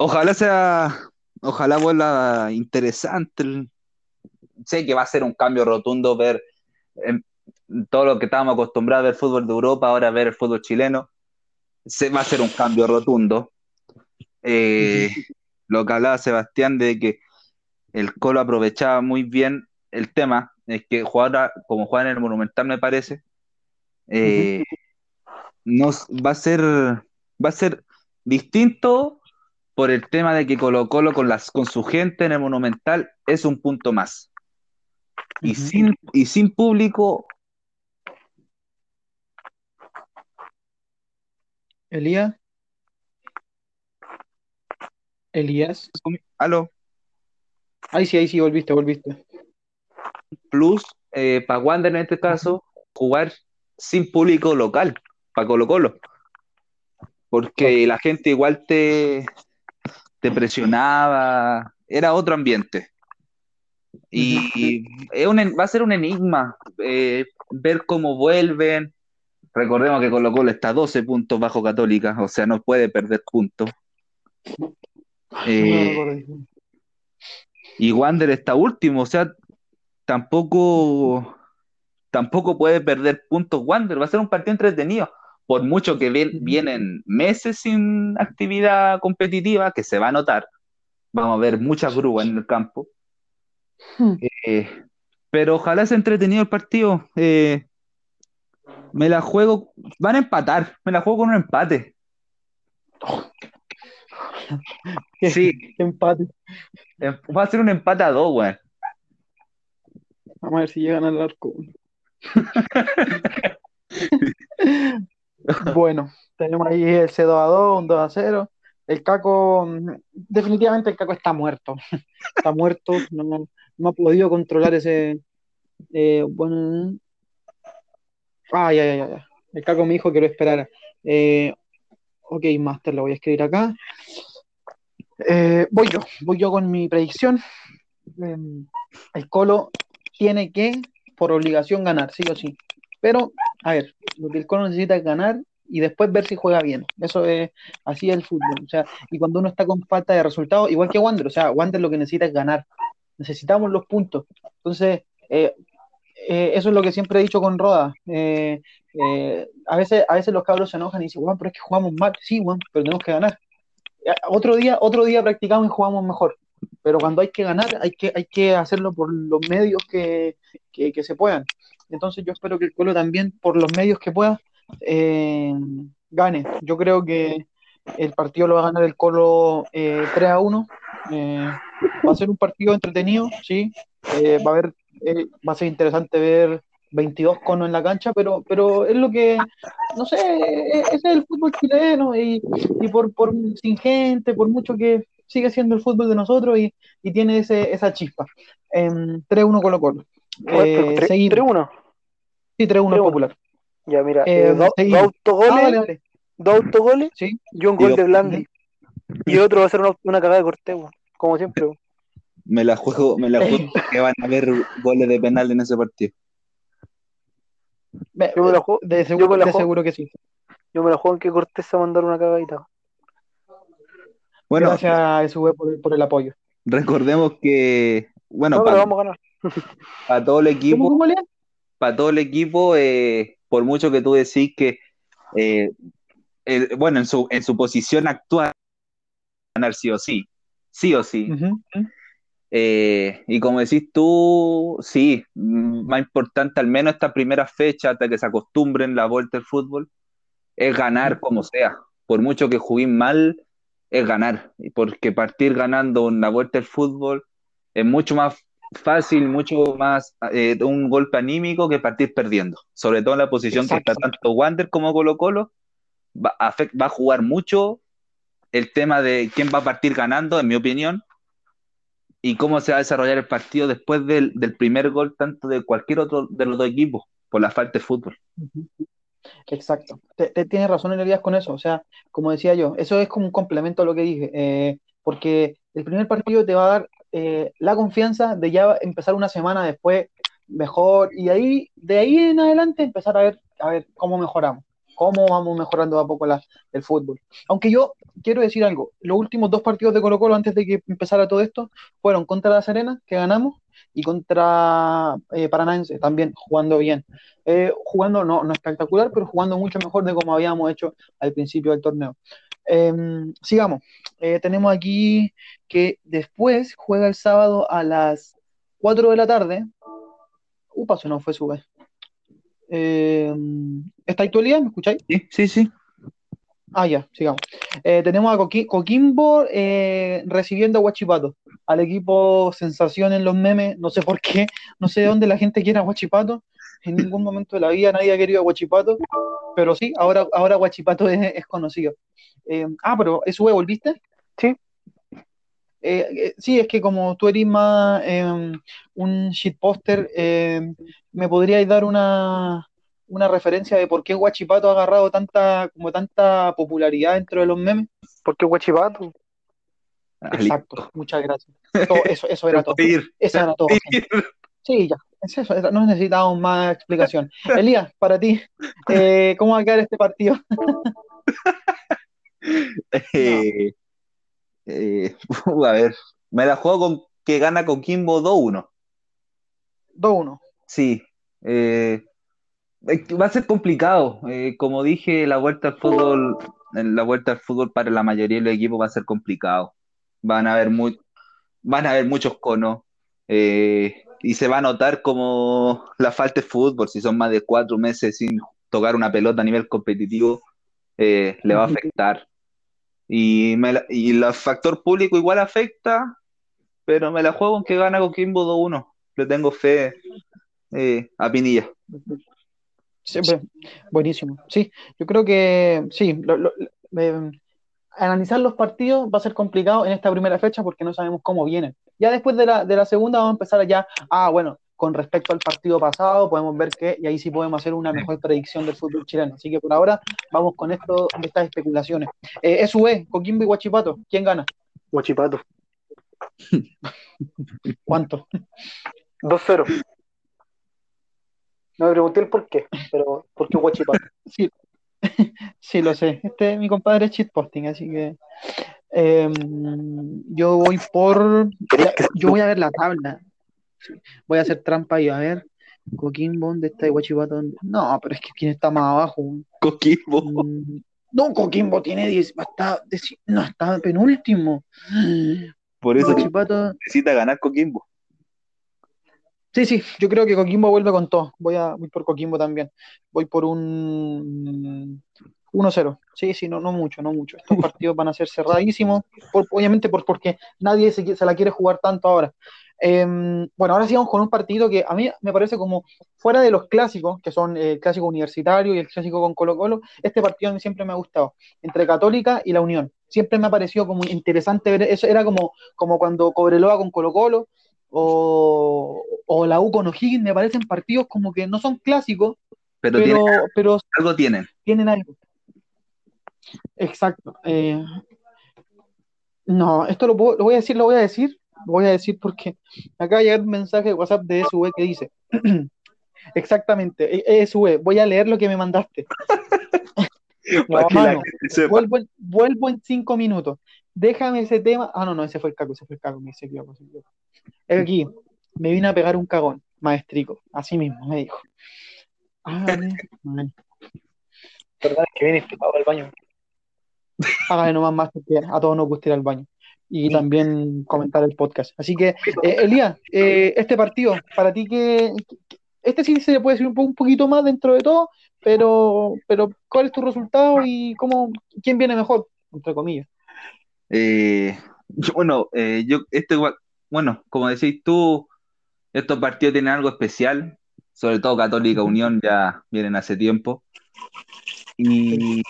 ojalá sea, ojalá vuelva interesante. Sé que va a ser un cambio rotundo ver em, todo lo que estábamos acostumbrados a ver fútbol de Europa, ahora ver el fútbol chileno. Se va a ser un cambio rotundo. Eh, lo que hablaba Sebastián de que el Colo aprovechaba muy bien el tema, es que como juegan en el Monumental, me parece, eh, nos, va a ser, va a ser distinto por el tema de que Colo Colo con, las, con su gente en el Monumental es un punto más. Y sin, y sin público Elías. Elías. Aló, Ahí sí, ahí sí, volviste, volviste. plus para Wander en este caso, jugar sin público local, para Colo Colo. Porque la gente igual te, te presionaba, era otro ambiente. Y es un en- va a ser un enigma eh, ver cómo vuelven. Recordemos que Colo Colo está a 12 puntos bajo Católica, o sea, no puede perder puntos. Eh, y Wander está último, o sea, tampoco, tampoco puede perder puntos Wander. Va a ser un partido entretenido. Por mucho que vienen meses sin actividad competitiva, que se va a notar. Vamos a ver muchas grúas en el campo. Hmm. Eh, pero ojalá sea entretenido el partido. Eh, me la juego, van a empatar, me la juego con un empate. [laughs] Sí, empate. em- va a ser un empate a dos, weón. Vamos a ver si llegan al arco. [laughs] Bueno, [laughs] tenemos ahí el C2 a 2, un 2 a 0. El Caco, mm, definitivamente el Caco está muerto. [laughs] Está muerto, no, ha podido controlar ese. eh, bueno. Ay, ay, ay, ay. El Caco me dijo que lo esperara. Eh, ok, Master, lo voy a escribir acá. Eh, voy yo, voy yo con mi predicción. em, el Colo tiene que, por obligación, ganar, sí o sí. Pero, a ver, lo que el Colo necesita es ganar y después ver si juega bien. Eso es, así el fútbol. O sea, y cuando uno está con falta de resultados, igual que Wander, o sea, Wander lo que necesita es ganar. Necesitamos los puntos. Entonces, eh, eh, eso es lo que siempre he dicho con Roda. Eh, a, veces, a veces los cabros se enojan y dicen, Juan, pero es que jugamos mal. Sí, Juan, pero tenemos que ganar. Otro día, otro día practicamos y jugamos mejor. Pero cuando hay que ganar, hay que, hay que hacerlo por los medios que, que se puedan. Entonces yo espero que el Colo también, por los medios que pueda, eh, gane. Yo creo que el partido lo va a ganar el Colo eh, 3 a 1. Eh, va a ser un partido entretenido, sí. Eh, va a haber, eh, va a ser interesante ver 22 conos en la cancha, pero, pero es lo que, no sé, ese es el fútbol chileno y, y por, por sin gente, por mucho que sigue siendo el fútbol de nosotros y, y tiene ese, esa chispa. 3-1 Colo Colo. Eh, 3-1. Sí, 3-1 popular. Ya, mira, eh, dos, sí. dos autogoles, Ah, vale, vale. dos autogoles Sí. y un gol Digo, de Blandi. Y otro va a ser una, una cagada de Cortés, weón, como siempre. Me la juego, me la juego [laughs] que van a haber goles de penal en ese partido. Me- Yo me la juego- de yo seguro, me la de seguro que sí. Yo me la juego en que Cortés se va a mandar una cagadita. Bueno, Gracias a SV por, el- por el apoyo. recordemos que, bueno, No, para, vamos a ganar. todo el ¿Cómo, equipo, cómo, Lea? Para todo el equipo, eh, por mucho que tú decís que, eh, el- bueno, en su, en su posición actual, ganar sí o sí, sí o sí. Eh, y como decís tú, sí, mm, más importante al menos esta primera fecha hasta que se acostumbren la vuelta al fútbol, es ganar como sea. Por mucho que jueguen mal, es ganar. Porque partir ganando una vuelta al fútbol es mucho más fácil, mucho más eh, un golpe anímico que partir perdiendo. Sobre todo en la posición que está tanto Wander como Colo Colo, va, afect- va a jugar mucho el tema de quién va a partir ganando, en mi opinión, y cómo se va a desarrollar el partido después del, del primer gol, tanto de cualquier otro de los dos equipos, por la falta de fútbol. Exacto. Te, te- tienes razón, Elías, con eso. O sea, como decía yo, eso es como un complemento a lo que dije. eh, porque el primer partido te va a dar eh, la confianza de ya empezar una semana después mejor y de ahí, de ahí en adelante empezar a ver, a ver cómo mejoramos, cómo vamos mejorando a poco el fútbol. Aunque yo quiero decir algo, los últimos dos partidos de Colo Colo antes de que empezara todo esto fueron contra La Serena, que ganamos, y contra eh, también jugando bien. Eh, jugando no, no espectacular, pero jugando mucho mejor de como habíamos hecho al principio del torneo. Eh, sigamos. Eh, tenemos aquí que después juega el sábado a las 4 de la tarde. Upa, se nos fue su vez. Eh, ¿está actualidad? ¿Me escucháis? Sí, sí, sí. Ah, ya, sigamos. Eh, tenemos a Coqui- Coquimbo eh, recibiendo a Huachipato, al equipo sensación en los memes, no sé por qué, no sé de dónde la gente quiere a Huachipato, en ningún momento de la vida nadie ha querido a Huachipato, pero sí, ahora, ahora Huachipato [laughs] es, es conocido. Eh, ah, pero ¿SV volviste? Sí. Eh, eh, sí, es que como tú eres más eh, un shitposter, eh, ¿me podríais dar una, una referencia de por qué Huachipato ha agarrado tanta, como tanta popularidad dentro de los memes? Porque Guachipato. Ah, Exacto, muchas gracias. Todo- eso, eso era [laughs] todo. Eso era todo. Sí, ya. Es eso, no necesitábamos más explicación. [laughs] Elías, para ti, eh, ¿cómo va a quedar este partido? [laughs] Eh, eh, a ver, me la juego con que gana Coquimbo 2-1. 2-1. Sí, eh, va a ser complicado. Eh, como dije, la vuelta al fútbol, la vuelta al fútbol para la mayoría de los equipos va a ser complicado. Van a haber muy, van a haber muchos conos eh, y se va a notar como la falta de fútbol, si son más de cuatro meses sin tocar una pelota a nivel competitivo, eh, le va a afectar. Y, me la- y el factor público igual afecta, pero me la juego en que gana Coquimbo 2-1. Le tengo fe eh, a Pinilla. Siempre. Buenísimo. Sí, yo creo que sí. lo- lo- eh, analizar los partidos va a ser complicado en esta primera fecha porque no sabemos cómo vienen. Ya después de la, de la segunda vamos a empezar ya, ah, bueno, con respecto al partido pasado podemos ver que, y ahí sí podemos hacer una mejor predicción del fútbol chileno. Así que por ahora vamos con esto, estas especulaciones. Eh, SUE, Coquimbo y Huachipato, ¿quién gana? Guachipato. [laughs] ¿Cuánto? 2-0. No me pregunté el por qué, pero ¿por qué Guachipato? [laughs] Sí, [laughs] sí, lo sé. Este mi compadre es shitposting, así que em, yo voy por. Yo voy a ver la tabla. Voy a hacer trampa y a ver. Coquimbo, ¿dónde está Guachipato? No, pero es que quién está más abajo. Coquimbo. Mm, No, Coquimbo tiene 10. Está, no, está penúltimo. Por eso Guachipato. necesita ganar Coquimbo. Sí, sí, yo creo que Coquimbo vuelve con todo. Voy a, voy por Coquimbo también. Voy por un 1-0. Sí, sí, no, no mucho, no mucho. Estos partidos van a ser cerradísimos, por- obviamente por, porque nadie se, se la quiere jugar tanto ahora. Em, bueno, ahora sigamos con un partido que a mí me parece como fuera de los clásicos, que son el clásico universitario y el clásico con Colo-Colo, este partido a mí siempre me ha gustado, entre Católica y la Unión. Siempre me ha parecido como interesante ver eso, era como, como cuando Cobreloa con Colo-Colo o, o la U con O'Higgins, me parecen partidos como que no son clásicos, Pero, pero, pero algo tienen. tienen algo. Exacto. eh, no, esto lo, puedo- lo voy a decir, lo voy a decir, lo voy a decir porque de llegar un mensaje de WhatsApp de SV que dice, [clears throat] exactamente, eh, SV, voy a leer lo que me mandaste. [laughs] Que mano. Vuelvo en, vuelvo en cinco minutos. Déjame ese tema. Ah, no, no, ese fue el caco, ese fue el caco, me se equivocó. Aquí, me vine a pegar un cagón, maestrico, así mismo, me dijo. Ah, man. ¿Verdad? Que viene estupado al baño. Hágale nomás más porque a todos nos gusta ir al baño. Y también comentar el podcast. Así que, eh, Elías, eh, este partido, para ti que este sí se puede decir un, po- un poquito más dentro de todo, pero, pero ¿cuál es tu resultado y cómo, quién viene mejor, entre comillas? Eh, yo- bueno, eh, yo, este, bueno, como decís tú, estos partidos tienen algo especial, sobre todo Católica Unión ya vienen hace tiempo. Y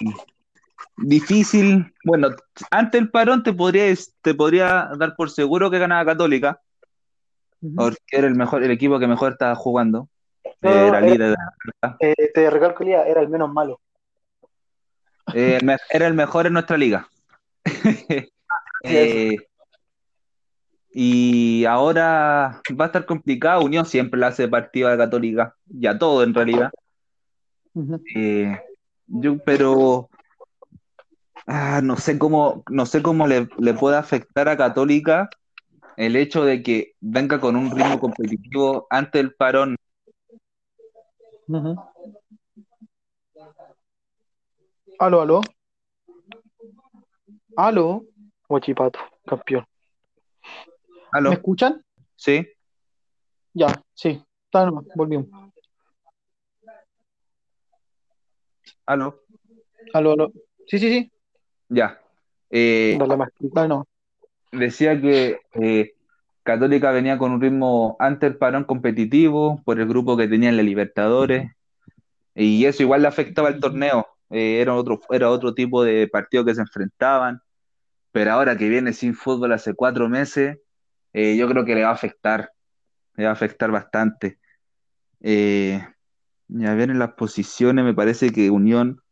difícil, bueno, antes del parón te podría, te podría dar por seguro que ganaba Católica, porque era el mejor, el equipo que mejor estaba jugando. No, Eh, Era líder, Eh, te recalco, Elías, era el menos malo. eh, era el mejor en nuestra liga. [laughs] Eh, y ahora va a estar complicado. Unión siempre le hace partido a Católica, y a todo en realidad. Eh, yo, pero ah, no sé cómo, no sé cómo le, le puede afectar a Católica el hecho de que venga con un ritmo competitivo ante el parón. Aló, aló. Aló, Guachipato, campeón. ¿Aló? ¿me escuchan? ¿Sí? Ya, sí, está nomás, volvimos. ¿Aló? Aló, aló. Sí, sí, sí, Ya. Eh, decía que eh, Católica venía con un ritmo ante el parón competitivo por el grupo que tenía en la Libertadores y eso igual le afectaba al torneo. Eh, era otro, era otro tipo de partido que se enfrentaban, pero ahora que viene sin fútbol hace cuatro meses, eh, yo creo que le va a afectar, le va a afectar bastante. Eh, y a ver en las posiciones, me parece que Unión,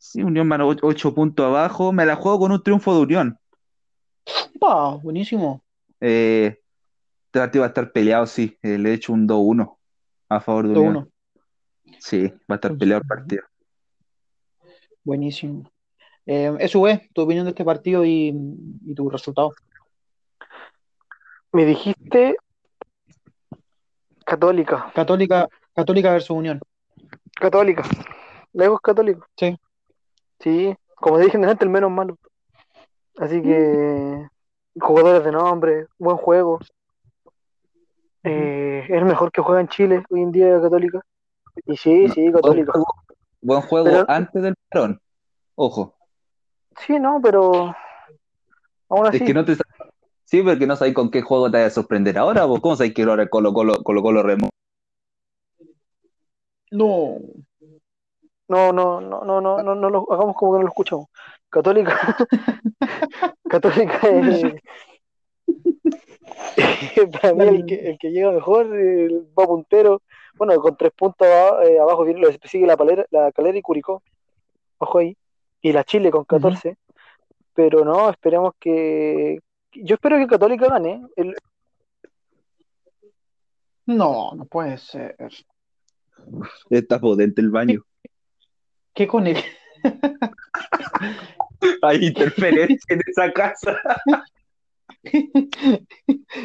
sí, Unión ocho, ocho puntos abajo, me la juego con un triunfo de Unión. Pa, buenísimo. Eh, este partido va a estar peleado, sí. Eh, le he hecho un 2-1 a favor de Unión. 2-1. Sí, va a estar peleado el partido. Buenísimo. Eh, eso es, tu opinión de este partido y, y tu resultado. Me dijiste Católica. Católica, Católica versus Unión. Católica. Lejos católico. Sí. Sí, como dije antes, el menos malo. Así que jugadores de nombre, buen juego. Eh, es el mejor que juega en Chile hoy en día Católica. Y sí, sí, Buen Católica. juego, buen juego Pero- antes del parón. Ojo, Sí, no, pero aún así. es que no te Sí, porque no sabéis con qué juego te vas a sorprender ahora, ¿vos cómo sabéis que ahora Colo Colo Colo Colo remo? No. No, no, no, no, no, no, no lo hagamos como que no lo escuchamos. Católica. [laughs] Católica [laughs] es [laughs] para mí el que, el que llega mejor, el va puntero. Bueno, con tres puntos eh, abajo viene lo sigue la, palera, la calera y Curicó. Ojo ahí. Y la Chile con 14. Pero no, esperemos que, yo espero que Católica gane. El- No, no puede ser. Está potente el baño. ¿Qué con él? [laughs] Hay interferencia en esa casa.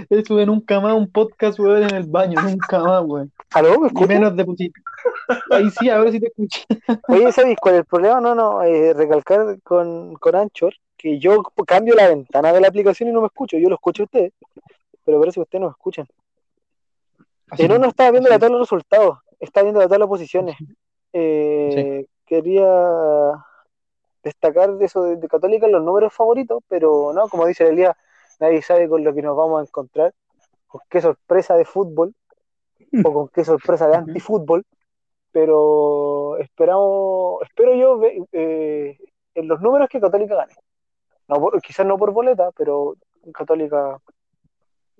Eso nunca más un podcast, weón, en el baño, nunca más, weón. ¿Aló? ¿Me Y escuchan? menos de puti- Ahí sí, a ver si te escuché. [laughs] Oye, ¿sabes cuál es el problema? No, no, eh, recalcar con, con Anchor que yo cambio la ventana de la aplicación y no me escucho. Yo lo escucho a ustedes, pero parece que ustedes no me escuchan. Eh, no, no estaba viendo la tabla de resultados, estaba viendo la tabla de posiciones. Eh, Quería destacar de eso de, de Católica los números favoritos, pero no, como dice Elías, nadie sabe con lo que nos vamos a encontrar, con qué sorpresa de fútbol o con qué sorpresa de antifútbol, pero esperamos, espero yo eh, en los números que Católica gane. No por- quizás no por boleta, pero Católica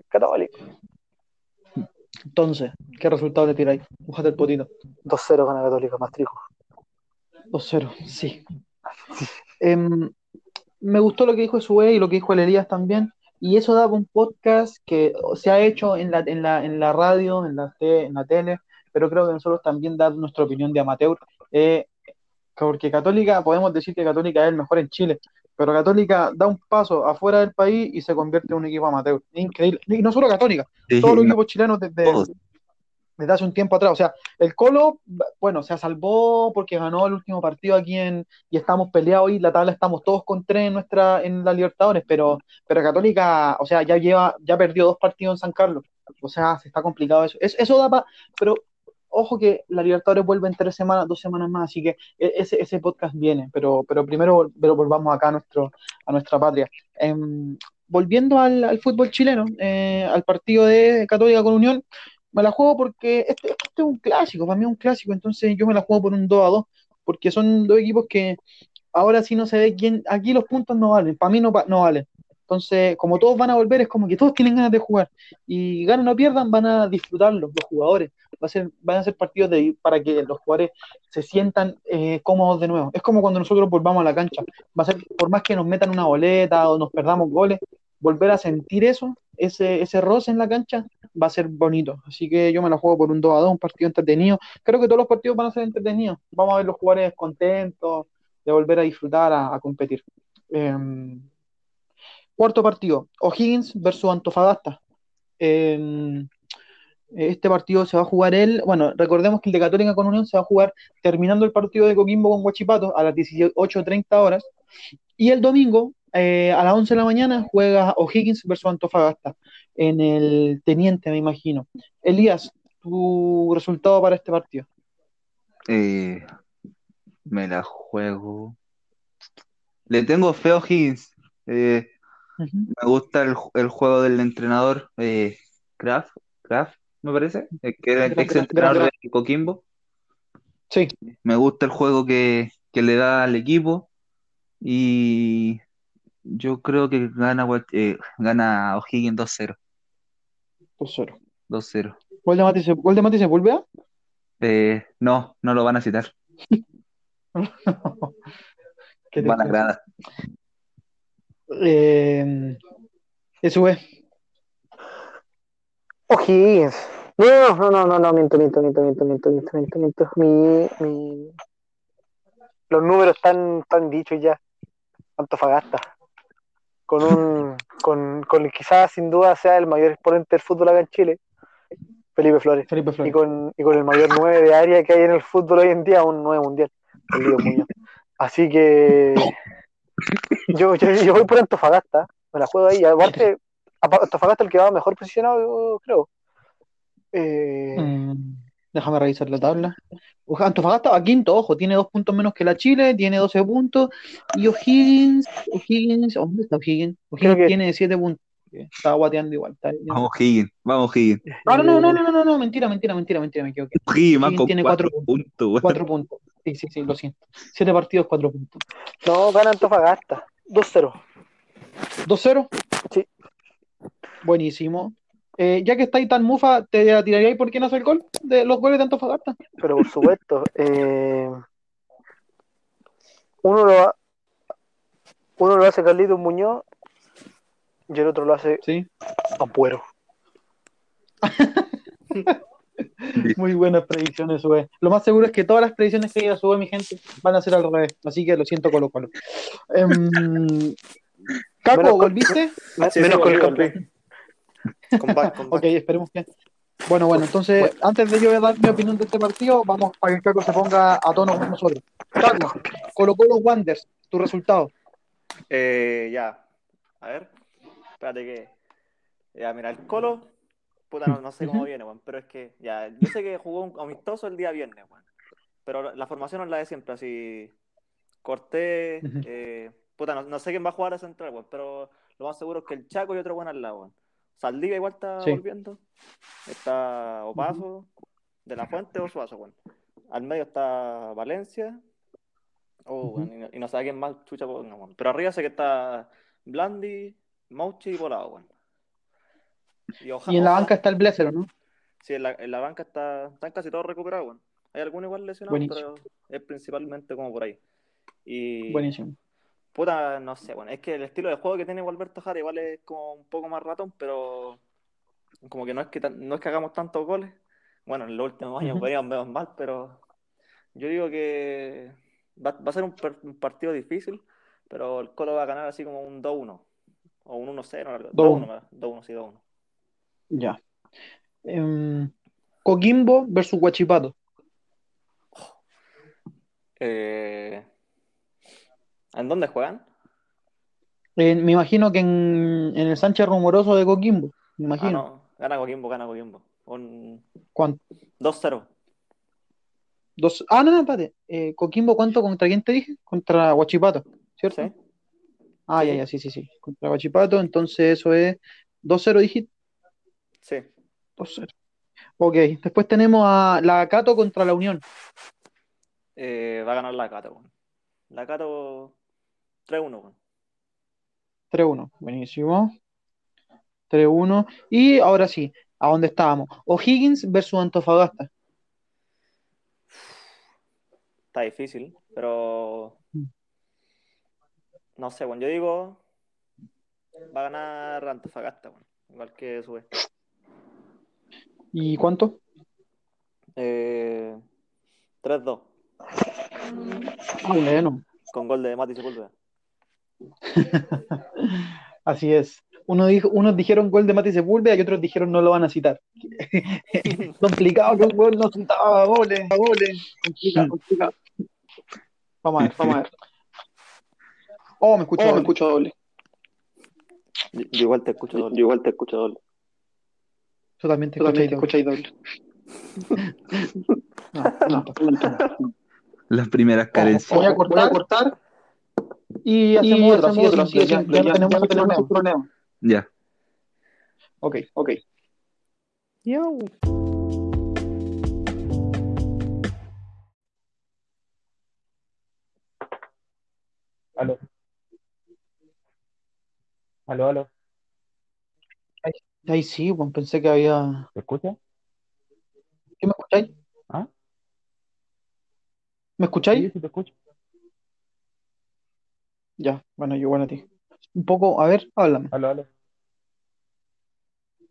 Católica. Entonces, ¿qué resultado le tiráis? Bújate el potito. 2-0 gana Católica, Mastrijo. 2-0, sí. Em, me gustó lo que dijo Sue y lo que dijo el Elías también. Y eso da un podcast que se ha hecho en la, en la, en la radio, en la, te- en la tele, pero creo que nosotros también dar nuestra opinión de amateur. Eh, porque Católica, podemos decir que Católica es el mejor en Chile, pero Católica da un paso afuera del país y se convierte en un equipo amateur. Increíble. Y no solo Católica, Sí, todos los equipos chilenos desde, todos. Desde hace un tiempo atrás. O sea, el Colo, bueno, se salvó porque ganó el último partido aquí en, y estamos peleados y la tabla estamos todos con tres en nuestra, en la Libertadores, pero, pero Católica, o sea, ya lleva, ya perdió dos partidos en San Carlos. O sea, se está complicado eso. Es- eso da para, pero ojo que la Libertadores vuelve en tres semanas, dos semanas más, así que e- ese, ese podcast viene, pero, pero primero pero volvamos acá a nuestro, a nuestra patria. Em, volviendo al, al fútbol chileno, eh, al partido de Católica con Unión, me la juego porque este, este es un clásico, para mí es un clásico, entonces yo me la juego por un 2 a 2, porque son dos equipos que ahora sí no se ve quién, aquí los puntos no valen, para mí no, no valen. Entonces, como todos van a volver, es como que todos tienen ganas de jugar. Y ganan o pierdan, van a disfrutarlo los jugadores. Va a ser, van a ser partidos de, para que los jugadores se sientan eh, cómodos de nuevo. Es como cuando nosotros volvamos a la cancha. Va a ser, por más que nos metan una boleta o nos perdamos goles, volver a sentir eso, ese, ese roce en la cancha, va a ser bonito. Así que yo me la juego por un 2 a 2, un partido entretenido. Creo que todos los partidos van a ser entretenidos. Vamos a ver los jugadores contentos de volver a disfrutar, a, competir. Em, cuarto partido, O'Higgins versus Antofagasta. Em, este partido se va a jugar él, bueno, recordemos que el de Católica con Unión se va a jugar terminando el partido de Coquimbo con Huachipato a las 18.30 horas. Y el domingo, eh, a las 11 de la mañana, juega O'Higgins versus Antofagasta en el Teniente, me imagino. Elías, tu resultado para este partido. Eh, me la juego. Le tengo feo a Higgins. Eh, me gusta el, el juego del entrenador Kraft, Kraft, me parece, que era el ex entrenador de Coquimbo. Sí, Me gusta el juego que, que le da al equipo y yo creo que gana, eh, gana O'Higgins 2-0. 2-0. 2-0. ¿Gol de Mati se, gol de Mati Sepúlveda? Eh, no, no lo van a citar. [laughs] Qué Van a tristeza. grada. Eh, eso es. O'Higgins. No, no, no, no, no, miento, miento, miento, miento, miento, miento, miento, miento. Mi, mi... Los números están, están dichos ya. Antofagasta. Con un, con, con quizás sin duda sea el mayor exponente del fútbol acá en Chile, Felipe Flores. Felipe Y con, y con el mayor 9 de área que hay en el fútbol hoy en día, un 9 mundial, el Lío Muñoz. Así que yo, yo, yo voy por Antofagasta, me la juego ahí. Aparte, apa- Antofagasta el que va mejor posicionado, yo creo. Eh, Mm, déjame revisar la tabla. Antofagasta va quinto, ojo, tiene dos puntos menos que la Chile, tiene 12 puntos. Y O'Higgins, O'Higgins, ¿dónde está O'Higgins? O'Higgins que- tiene 7 puntos. Está guateando igual. está. Vamos Higgins, vamos Higgins. No, no, no, no, no, no, no, mentira, mentira, mentira, mentira, me equivoqué. Higgins tiene cuatro cuatro puntos, weón. 4 puntos. Sí, sí, sí, lo siento. 7 partidos, 4 puntos. No, gana Antofagasta. 2-0. 2-0. Sí. Buenísimo. Eh, ya que estáis tan mufa, ¿te tiraríais por quién hace el gol? De los goles de Antofagasta. Pero por supuesto. [laughs] eh, uno lo ha- uno lo hace Carlitos Muñoz y el otro lo hace ¿Sí? Ampuero. [laughs] Muy buenas predicciones, sube. Lo más seguro es que todas las predicciones que diga sube mi gente van a ser al revés. Así que lo siento, Colo Colo. Em, Caco, ¿volviste? Sí, menos sí, con el campeón. Comeback, comeback. [laughs] Ok, esperemos que. Bueno, bueno, entonces, antes de yo dar mi opinión de este partido, vamos para que el Caco se ponga a tono con nosotros. Caco, Colo Colo Wanderers, tu resultado. Eh, ya. A ver. Espérate que. Ya, mira, el Colo. Puta, no, no sé cómo viene, weón. Pero es que, ya. Yo sé que jugó un amistoso el día viernes, weón. Pero la, formación es la de siempre, así. Cortés. Ujú. eh, puta, no, no sé quién va a jugar a central, weón. Pero lo más seguro es que el Chaco y otro buen al lado, weón. Saldivia igual está Sí. volviendo. Está Opaso, De La Fuente o Suazo, weón. Al medio está Valencia. Oh, weón, y, no, y no sé a quién más chucha weón. Pero arriba sé que está Blandi, Mauchi y Volado, weón. Y, oja- Y en la oja- banca está el Blesser, ¿no? Sí, en la, en la banca está, están casi todos recuperados, weón. Hay algunos igual lesionados, Buenísimo. pero es principalmente como por ahí. Y Buenísimo. Puta, no sé, bueno, es que el estilo de juego que tiene Alberto Jara igual es como un poco más ratón, pero como que no es que no es que hagamos tantos goles. Bueno, en los últimos años veníamos menos mal, pero yo digo que va, va a ser un, partido difícil, pero el Colo va a ganar así como un 2-1 o un 1-0, algo- 2-1. 2-1, 2-1, sí, 2-1. Ya. Em, Coquimbo versus Huachipato. Eh, ¿En dónde juegan? Eh, me imagino que en, en el Sánchez Rumoroso de Coquimbo. Me Ah, imagino. no, gana Coquimbo, gana Coquimbo. Un ¿Cuánto? 2-0. Dos... Ah, no, no, espérate. Eh, Coquimbo, ¿cuánto? ¿Contra quién te dije? Contra Huachipato, ¿cierto? ¿Sí? Ah, Sí, ya, ya, sí, sí, sí. Contra Huachipato, entonces eso es 2-0, dijiste. Sí. 2-0. Ok, después tenemos a la Cato contra la Unión. Eh, va a ganar la Cato. La Cato 3-1, weón. 3-1. Buenísimo. 3-1. Y ahora sí, ¿a dónde estábamos? O'Higgins versus Antofagasta. Está difícil, pero no sé, bueno, yo digo va a ganar Antofagasta, weón. Igual que sube. ¿Y cuánto? Eh, 3-2, Ah, bueno. con gol de Mati Sepúlveda. [laughs] Así es. Uno dijo, unos dijeron gol de Mati Sepúlveda y otros dijeron no lo van a citar. [laughs] complicado que un gol no citaba goles, goles. Complicado, complicado. Vamos a ver, vamos a ver. Oh, me escucho, Oh, me doble. escucho doble. Yo, yo igual te escucho Yo doble. igual te escucho doble. Yo también te te escuché doble. escucháis doble. [laughs] No, no. Las primeras carencias. voy a cortar, cortar y hacemos otro, así de otro, simple, ya, ya no tenemos ese problema. problema. Ya. Ok. Ok. Aló. Aló, aló. Ahí sí, pues pensé que había. ¿Se escucha? ¿Qué me escucháis? ¿Ah? ¿Me escucháis? Sí, sí te escucho. Ya, bueno, yo igual a ti. Un poco, a ver, háblame. Aló, aló.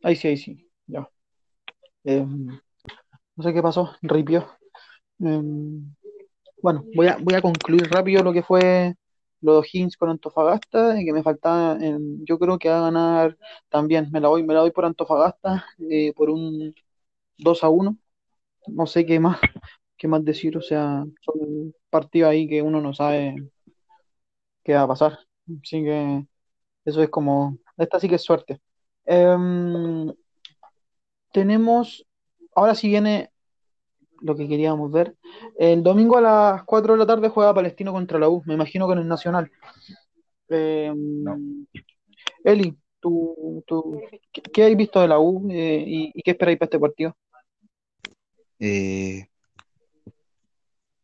Ahí sí, ahí sí, ya. Em, no sé qué pasó, ripió. Em, bueno, voy a, voy a concluir rápido lo que fue lo de O'Higgins con Antofagasta, y que me faltaba, em, yo creo que va a ganar también, me la voy, me la doy por Antofagasta, eh, por un 2 a 1. No sé qué más, qué más decir, o sea, son partidos ahí que uno no sabe qué va a pasar. Así que eso es como, esta sí que es suerte. Em, tenemos, ahora sí viene lo que queríamos ver. El domingo a las 4 de la tarde juega Palestino contra la U, me imagino con el Nacional. Em, Eli, ¿tú, tú, qué, qué has visto de la U eh, y, y qué esperáis para este partido? Eh,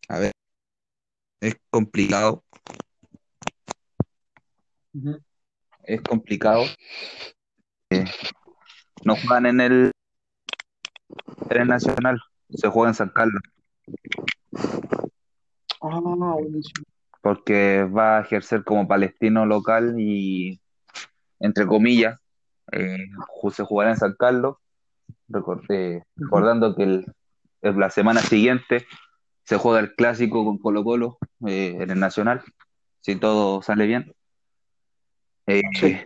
a ver, es complicado, Es complicado. Eh, no juegan en el, en el Nacional, se juega en San Carlos, Ah, porque va a ejercer como palestino local y entre comillas, eh, se jugará en San Carlos, recor- eh, recordando que el- la semana siguiente se juega el clásico con Colo Colo eh, en el Nacional, si todo sale bien. Eh, Sí.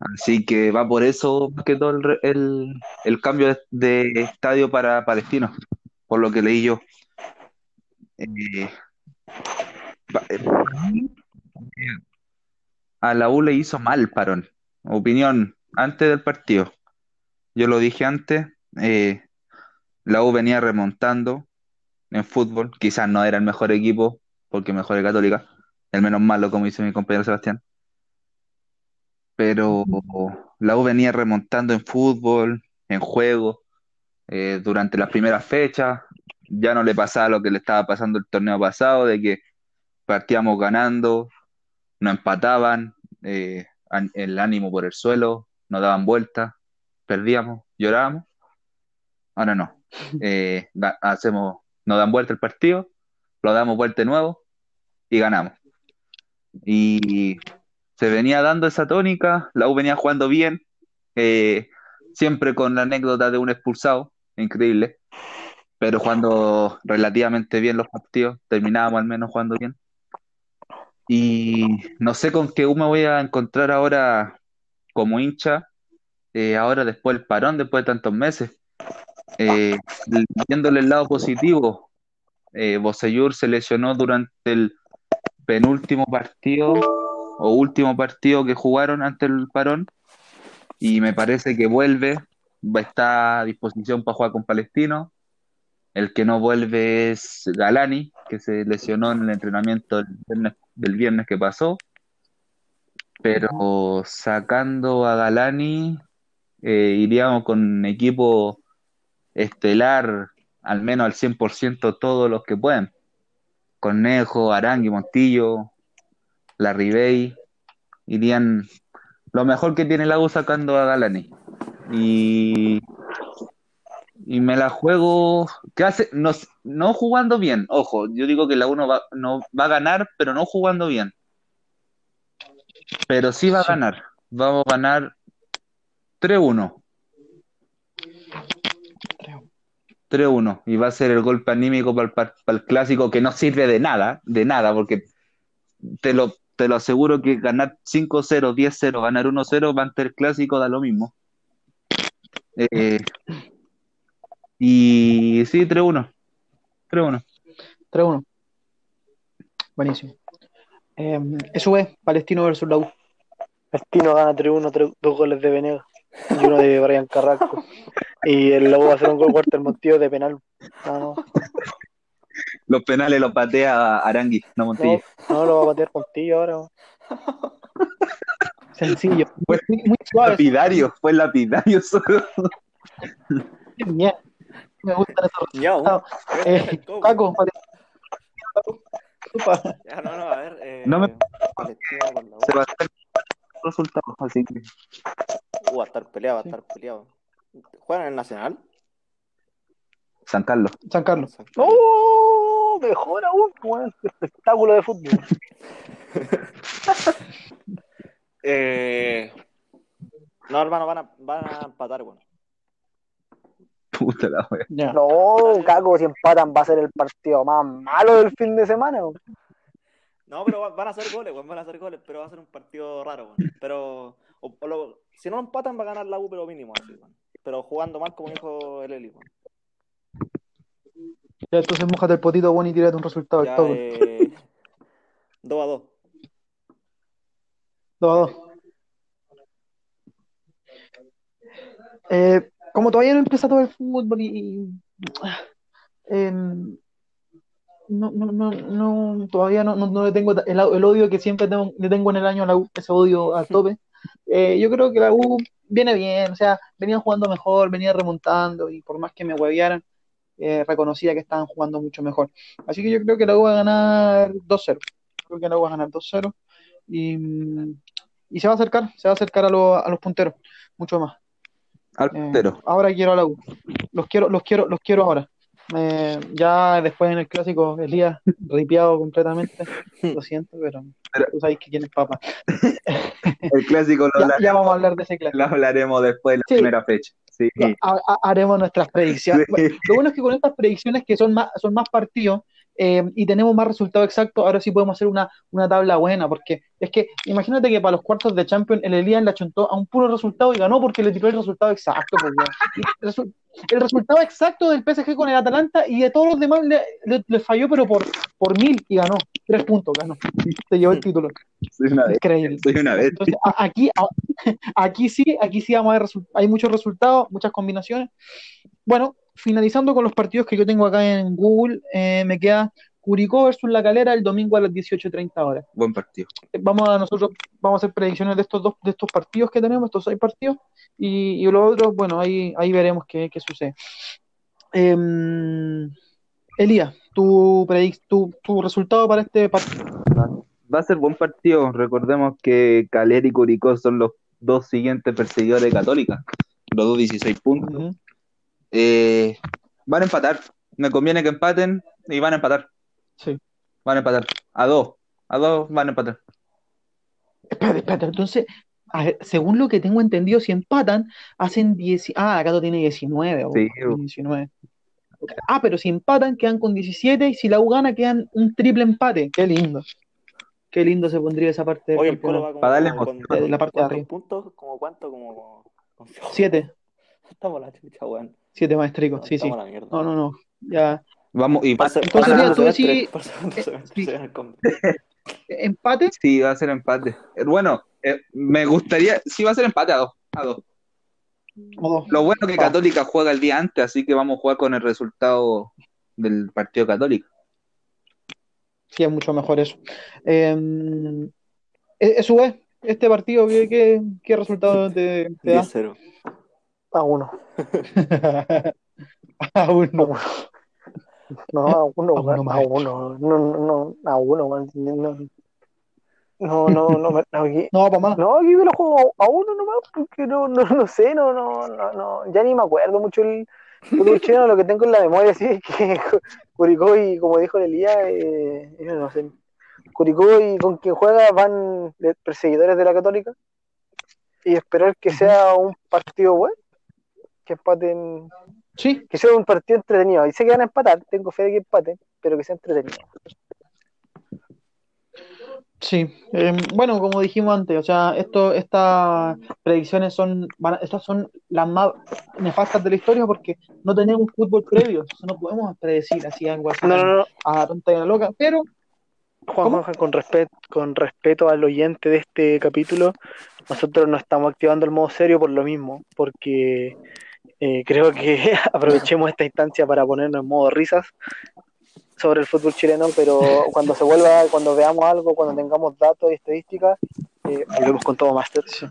Así que va por eso más que todo el, el- el cambio de, estadio para Palestino, por lo que leí yo. Eh, eh, a la U le hizo mal parón. Opinión, antes del partido. Yo lo dije antes, eh, la U venía remontando en fútbol. Quizás no era el mejor equipo, porque mejor es Católica. El menos malo, como dice mi compañero Sebastián. Pero la U venía remontando en fútbol, en juego, eh, durante las primeras fechas. Ya no le pasaba lo que le estaba pasando el torneo pasado, de que partíamos ganando, nos empataban, eh, el ánimo por el suelo, nos daban vueltas, perdíamos, llorábamos. Ahora no. [laughs] Eh, hacemos, nos dan vuelta el partido, lo damos vuelta de nuevo y ganamos. Y se venía dando esa tónica, la U venía jugando bien, eh, siempre con la anécdota de un expulsado, increíble, pero jugando relativamente bien los partidos, terminábamos al menos jugando bien. Y no sé con qué U me voy a encontrar ahora como hincha, eh, ahora después del parón, después de tantos meses. Eh, viéndole el lado positivo, eh, se lesionó durante el penúltimo partido o último partido que jugaron ante el parón y me parece que vuelve, va a estar a disposición para jugar con Palestino. El que no vuelve es Galani, que se lesionó en el entrenamiento del viernes, que pasó. Pero sacando a Galani, eh, iríamos con equipo estelar, al menos al 100% todos los que pueden. Cornejo, Arangui, Montillo, Larribey, irían lo mejor que tiene la U sacando a Galani. Y, y me la juego, ¿qué hace? No, no jugando bien, ojo, yo digo que la U no va, no va a ganar, pero no jugando bien. Pero sí va a ganar. Vamos a ganar 3-1. 3-1. Y va a ser el golpe anímico para el, par- para el clásico que no sirve de nada, de nada, porque te lo, te lo aseguro que ganar 5-0, 10-0, ganar 1-0 va ante el clásico da lo mismo. Eh, y sí, 3-1. 3-1. 3-1. Buenísimo. Eh, eso es Palestino versus la U. Palestino gana 3-1, tres- dos goles de Venegas y uno de Brian Carrasco. Y el Lobo va a hacer un gol cuarto el Montillo de penal. No, no, Los penales los patea Arangui, no Montillo. no, no lo va a patear Montillo ahora. Sencillo. [laughs] Muy, muy suave. Lapidario, fue lapidario [laughs] solo. Bien. Me gustan esos resultados. Eh, Paco. Ya, no, no, a ver. Eh, No me-. Se va a hacer resultados, así que Uh, va a estar peleado, va a estar peleado. ¿Juegan en el Nacional? San Carlos. San Carlos. ¡Oh! Mejor aún, weón. Espectáculo de fútbol. [laughs] Eh... No, hermano, van a, van a empatar, bueno. Puta la wea. No, Caco, si empatan va a ser el partido más malo del fin de semana. weón. No, pero va- van a hacer goles, weón, van a hacer goles, pero va a ser un partido raro, weón. Pero, o- o lo- si no lo empatan, va a ganar la U, pero mínimo, así, weón. Pero jugando mal, como dijo el Eli, weón. Ya, entonces mojate el potito, bueno, y tírate un resultado Ya, toque. eh... [laughs] 2 a 2. 2 a 2. Eh, como todavía no empieza todo el fútbol y, y, eh, no, no, no, no, todavía no, no, no le tengo el, el odio que siempre tengo, le tengo en el año a la U, ese odio al [laughs] tope. Eh, yo creo que la U viene bien, o sea, venía jugando mejor, venía remontando y por más que me huevearan, eh, reconocía que estaban jugando mucho mejor. Así que yo creo que la U va a ganar 2-0. Creo que la U va a ganar 2-0 y, y se va a acercar, se va a acercar a, los a los punteros, mucho más. Al Eh, puntero. ahora quiero a la U. Los quiero, los quiero, los quiero ahora. Eh, ya después en el clásico, Elías, ripiado completamente. Lo siento, pero Pero- tú sabes que quién es papa. [laughs] El clásico lo, [laughs] Ya, hablaremos, ya vamos a hablar de ese clásico. lo hablaremos después de la Sí. primera fecha. Sí. Ha- ha- haremos nuestras predicciones. Lo bueno es que con estas predicciones que son más, son más partidos eh, y tenemos más resultados exactos, ahora sí podemos hacer una, una tabla buena, porque es que imagínate que para los cuartos de Champions el Elías le achuntó a un puro resultado y ganó porque le tiró el resultado exacto. pues, el, resu- el resultado exacto del PSG con el Atalanta y de todos los demás le, le- le falló, pero por, por mil y ganó. Tres puntos ganó. Se llevó el título. Soy una vez. Increíble. Soy una vez. Entonces, a- aquí, [laughs] aquí sí, aquí sí vamos a ver hay muchos resultados, muchas combinaciones. Bueno, finalizando con los partidos que yo tengo acá en Google, eh, me queda Curicó versus La Calera el domingo a las 18.30 horas. Buen partido. Vamos a nosotros, vamos a hacer predicciones de estos dos, de estos partidos que tenemos, estos seis partidos, y, y los otros, bueno, ahí, ahí veremos qué, qué sucede. Em, Elías, tu, predic- tu, tu resultado para este partido. Va a ser buen partido. Recordemos que Calera y Curicó son los dos siguientes perseguidores de Católica. Los dos 16 puntos. Eh, van a empatar. Me conviene que empaten y van a empatar. Sí. Van a empatar. A dos. A dos van a empatar. Espérate, espérate, entonces, a ver, según lo que tengo entendido, si empatan, hacen 10. Ah, Gato tiene 19. o- Sí. 19. Ah, pero si empatan, quedan con 17 y si la U gana, quedan un triple empate. Qué lindo. Qué lindo se pondría esa parte Hoy el Colo va como Para darle con, la parte de ¿cuántos arriba. puntos? ¿Como cuánto? Como... con- Siete, [laughs] Estamos la chucha, weón. Siete maestricos, sí, sí. No, no, no. Ya. Vamos, y Para el- Entonces, mira, tú decís- sí. [laughs] Empate, sí, va a ser empate. Eh, Bueno, eh, me gustaría, sí va a ser empate a dos. A dos. Lo bueno que Va. Católica juega el día antes, así que vamos a jugar con el resultado del partido Católica. Sí, es mucho mejor eso. Eh, eh, su vez, este partido, ¿qué, qué, qué resultado te, te da? 10-0. A uno. [laughs] A uno. No, a uno, A uno a más. uno. No, no, no, a uno, man. No, no, no, no, no, aquí, No, más. no, aquí me lo juego a uno nomás, porque no, no, no sé, no, no, no, no, ya ni me acuerdo mucho el fútbol chileno, lo que tengo en la memoria, sí, es que [laughs] Curicó y como dijo el Elías, eh, ellos no sé, Curicó y con quien juega van perseguidores de la Católica, y esperar que sea un partido bueno, que empaten, Sí, que sea un partido entretenido. Y sé que van a empatar, tengo fe de que empaten, pero que sea entretenido. sí. Eh, bueno, como dijimos antes, o sea, esto, estas predicciones son, van a- estas son las más nefastas de la historia porque no tenemos fútbol previo, entonces no podemos predecir así algo así No, no, no. a la tonta y a la loca, pero Juan, ¿Cómo? Juan, con respeto, con respeto al oyente de este capítulo, nosotros no estamos activando el modo serio por lo mismo, porque eh, creo que [laughs] aprovechemos esta instancia para ponernos en modo risas sobre el fútbol chileno, pero cuando se vuelva, cuando veamos algo, cuando tengamos datos y estadísticas, eh, volvemos con todo máster. Sí.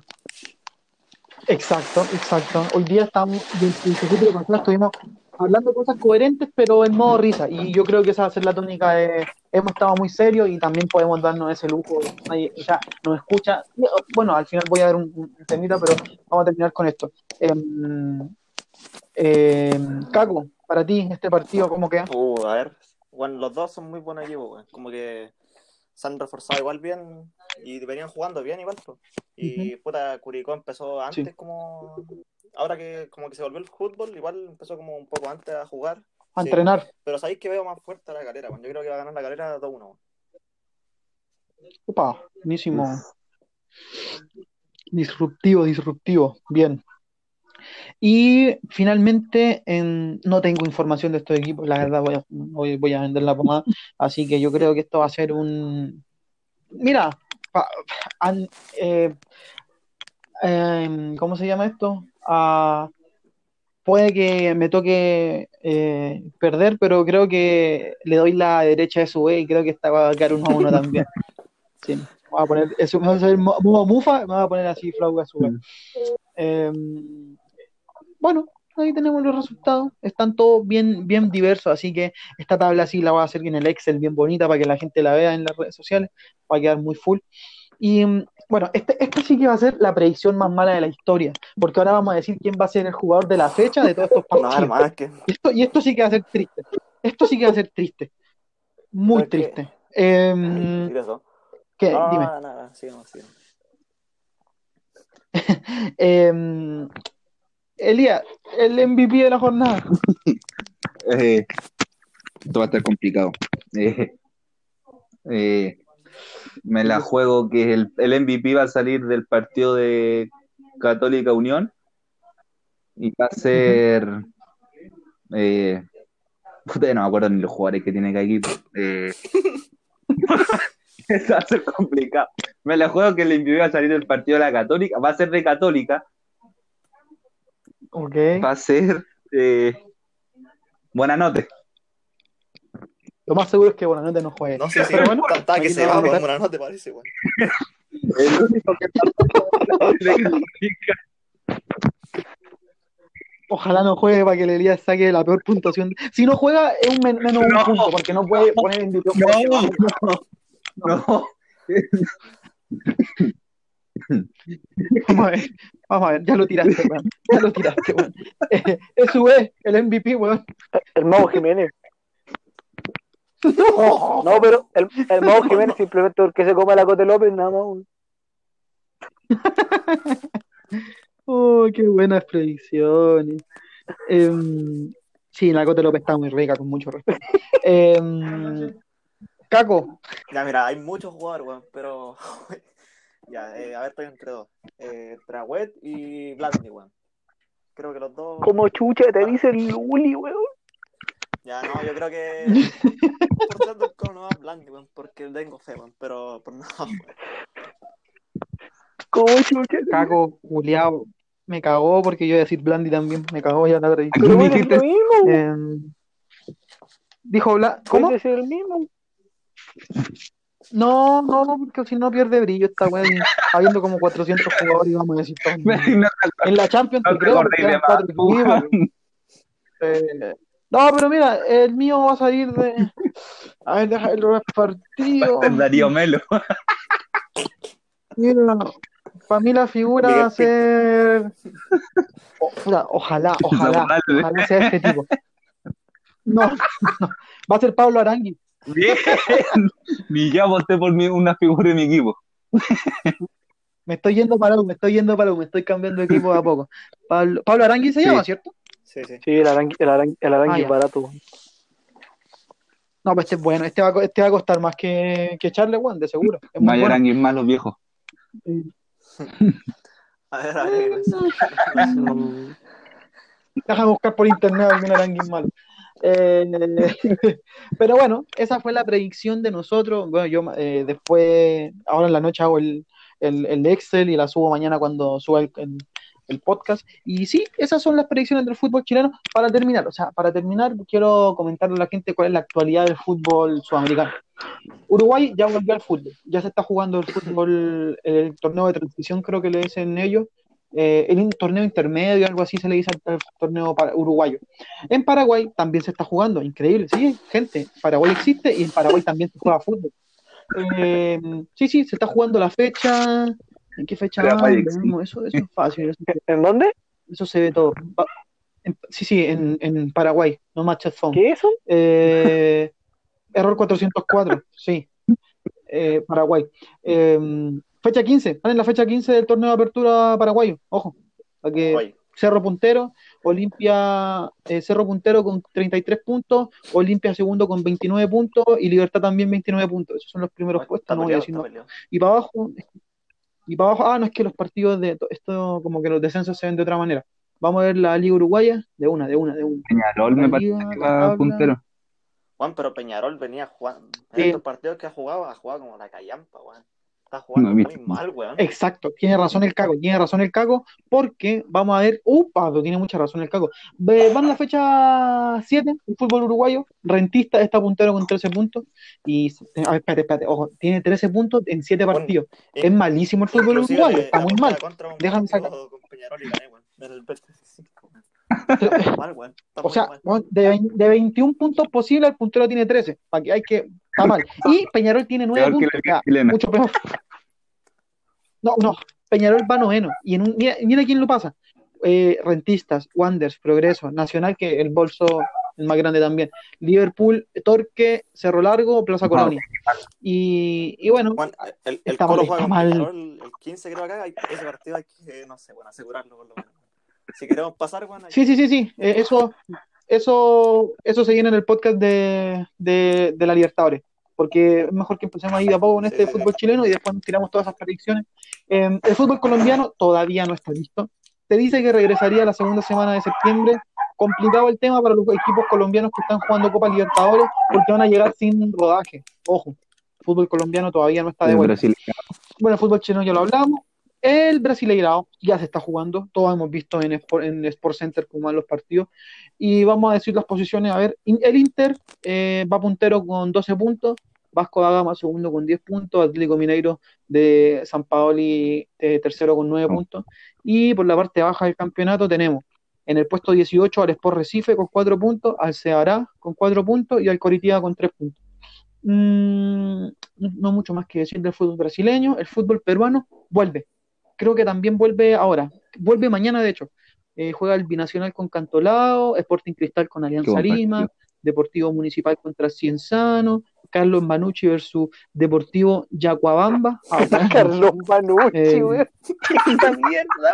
Exacto, exacto. Hoy día estamos, el pasado estuvimos hablando cosas coherentes, pero en modo risa. Y yo creo que esa va a ser la tónica de hemos estado muy serios y también podemos darnos ese lujo. Sea, nos escucha. Bueno, al final voy a dar un, un pero vamos a terminar con esto. Em, em, Caco, para ti, este partido, ¿cómo queda? Uh, a ver. Bueno, los dos son muy buenos equipos. Como que se han reforzado igual bien y venían jugando bien igual. pues. Y puta, Curicó empezó antes Sí. como... Ahora que como que se volvió el fútbol, igual empezó como un poco antes a jugar. A Sí. entrenar. Pero sabéis que veo más fuerte a la galera, weón. Yo creo que va a ganar la galera 2-1. weón. Opa, buenísimo. Disruptivo, disruptivo. Bien. Y finalmente, en- no tengo información de estos equipos, la verdad voy a, voy, voy a vender la pomada, así que yo creo que esto va a ser un... Mira, pa- eh, em, ¿cómo se llama esto? Ah, puede que me toque eh, perder, pero creo que le doy la derecha de su B y creo que esta va a quedar uno a uno también. Sí, voy a poner, eso me va a hacer mo- modo mufa, me voy a poner así flauga su vez. Em, bueno, ahí tenemos los resultados. Están todos bien, bien diversos, así que esta tabla sí la voy a hacer en el Excel bien bonita para que la gente la vea en las redes sociales, va a quedar muy full. Y, Bueno, este, este sí que va a ser la predicción más mala de la historia, porque ahora vamos a decir quién va a ser el jugador de la fecha de todos estos [laughs] No, partidos. hermano, es que. Y esto, y esto sí que va a ser triste. Esto sí que va a ser triste. Muy triste. Em, ¿Qué. No, Dime. nada, nada, sigamos, sigamos. [laughs] Em, Elías, el MVP de la jornada. [laughs] Eh, esto va a estar complicado. Eh, eh, me la juego que el, el MVP va a salir del partido de Católica Unión y va a ser. Eh, puta, no me acuerdo ni los jugadores que tiene cada equipo. Eh, [laughs] eso va a ser complicado. Me la juego que el MVP va a salir del partido de la Católica. Va a ser de Católica. Va a ser. Eh, buena nota. Lo más seguro es que Buenanote no juegue. No sé si bueno, tanta que se va, vamos a weón, no te parece, weón. El único que Ojalá no juegue para que el Elías saque la peor puntuación. Si no juega, es un men- menos un No. punto, porque no puede poner en video. no. [laughs] Vamos a ver, vamos a ver, ya lo tiraste, weón. Ya lo tiraste, weón. Eh, [laughs] eso es el MVP, weón. El Mago Jiménez. [laughs] No, pero el, el Mago Jiménez simplemente porque se come la Cote López, nada más. weón. Oh, qué buenas predicciones. Em, sí, la Cote López está muy rica, con mucho respeto. Em, Caco, Ya, mira, hay muchos jugadores, weón, pero. Ya, eh, a ver, estoy entre dos. Eh, entre Agüet y Blandi, weón. Creo que los dos. Como chucha te dice el Luli, weón. Ya, no, yo creo que. [laughs] por tanto el cono no va Blandi, weón, porque tengo fe, weón, pero. Pero no, weón. Como chucha. te- Caco, Juliao, me cagó porque yo iba a decir Blandi también, me cagó ya la. Pero es lo mismo. Em, dijo Bla ¿Cómo? El mismo. No, no, porque si no pierde brillo esta weá, habiendo como 400 jugadores vamos a decir todo. [laughs] En la Champions, No creo, más, equipos. Eh, no, pero mira, el mío va a salir de. A ver, deja ver los partidos. Darío Melo. Mira, para mí la figura va a ser. O- ojalá, ojalá, ojalá sea este tipo. No, [laughs] no, va a ser Pablo Arangui. Bien. [laughs] Ni ya voté por mi, una figura de mi equipo. [laughs] Me estoy yendo para U, me estoy yendo para U, me estoy cambiando de equipo de a poco. Pablo, Pablo Arangui se Sí. llama, ¿cierto? Sí, sí. Sí, el arangui, el arangui, el arangui Ah, es barato. No, pues este es bueno, este va, este va a costar más que, que Charles Juan, de seguro. Es muy bueno. Es más los viejos. A ver, a ver. Déjame buscar por internet algún Arangui malo. Eh, [laughs] pero bueno, esa fue la predicción de nosotros. Bueno, yo eh, después, ahora en la noche hago el, el, el Excel y la subo mañana cuando suba el, el- el podcast. Y sí, esas son las predicciones del fútbol chileno. Para terminar, o sea, para terminar, quiero comentarle a la gente cuál es la actualidad del fútbol sudamericano. Uruguay ya volvió al fútbol, ya se está jugando el fútbol, el torneo de transición, creo que le dicen ellos. Eh, el in- torneo intermedio, algo así se le dice al, al torneo para- uruguayo. En Paraguay también se está jugando, increíble, sí, gente, Paraguay existe y en Paraguay también se juega fútbol. Eh, sí, sí, se está jugando la fecha. ¿En qué fecha? Veamos, Eso, eso es fácil, eso, ¿En dónde? eso se ve todo. En- sí, sí, en, en Paraguay, no Match at Phone. ¿Qué es eso? Eh, error 404, sí. Eh, Paraguay. Fecha 15, están en la fecha 15 del torneo de apertura paraguayo. Ojo, para que Cerro puntero, Olimpia, eh, Cerro puntero con 33 puntos, Olimpia segundo con 29 puntos y Libertad también 29 puntos. Esos son los primeros está puestos, no voy a decir no. Y para abajo, y para abajo, ah, no es que los partidos de esto, como que los descensos se ven de otra manera. Vamos a ver la Liga Uruguaya, de una, de una, de una. Peñarol me parece liga, que va puntero. Juan, pero Peñarol venía jugando. En Sí. estos partidos que ha jugado, ha jugado como la callampa, weón. Está jugando No, muy mal, weón. Exacto, tiene razón el Caco, tiene razón el Caco, porque vamos a ver, upa, tiene mucha razón el Caco. Ve- Van a la fecha 7, el fútbol uruguayo, Rentista está puntero con 13 puntos, y, a ver, espérate, espérate, ojo, tiene 13 puntos en 7 Bueno, partidos. in- Es malísimo el fútbol uruguayo, eh, está muy mal. Déjame sacar. con Peñarol y gané, weón. En el Bet25, weón. Está mal, O sea, mal. de, de 21 puntos posibles, el puntero tiene 13, para que hay que, está mal. [laughs] Y Peñarol tiene 9 Peor que puntos, la ya, mucho peor. [laughs] No, no, Peñarol va noveno. Y en un, mira, mira quién lo pasa. Eh, Rentistas, Wanders, Progreso, Nacional, que el bolso el más grande también. Liverpool, Torque, Cerro Largo, Plaza Colonia. Y, y bueno, el, el Está Colo mal, juega. Peñarol el 15 creo acá, hay- ese partido hay que, no sé, bueno, asegurarlo por lo menos. Si queremos pasar, Juan, hay- sí, sí, sí, sí. eh, eso, eso, eso se viene en el podcast de, de, de la Libertadores. Porque es mejor que empecemos ahí de a poco con este fútbol chileno y después tiramos todas esas predicciones. Eh, el fútbol colombiano todavía no está listo. Se dice que regresaría la segunda semana de septiembre. Complicado el tema para los equipos colombianos que están jugando Copa Libertadores porque van a llegar sin rodaje. Ojo, el fútbol colombiano todavía no está de El vuelta. Bueno, el fútbol chileno ya lo hablamos. El Brasileirao ya se está jugando. Todos hemos visto en Sport, en Sport Center cómo van los partidos. Y vamos a decir las posiciones. A ver, el Inter eh, va puntero con 12 puntos. Vasco da Gama segundo con 10 puntos. Atlético Mineiro de San Paoli eh, tercero con 9 Oh. puntos. Y por la parte baja del campeonato tenemos en el puesto 18 al Sport Recife con 4 puntos, al Ceará con 4 puntos y al Coritiba con 3 puntos. Mm, no mucho más que decir del fútbol brasileño. El fútbol peruano vuelve. Creo que también vuelve ahora. Vuelve mañana, de hecho. Eh, juega el Binacional con Cantolao, Sporting Cristal con Alianza Lima. Deportivo Municipal contra Cienzano, Carlos Manucci versus Deportivo Yacuabamba. Ah, [laughs] bueno. Carlos Manucci, Eh, weón. [laughs] ¡Esta mierda!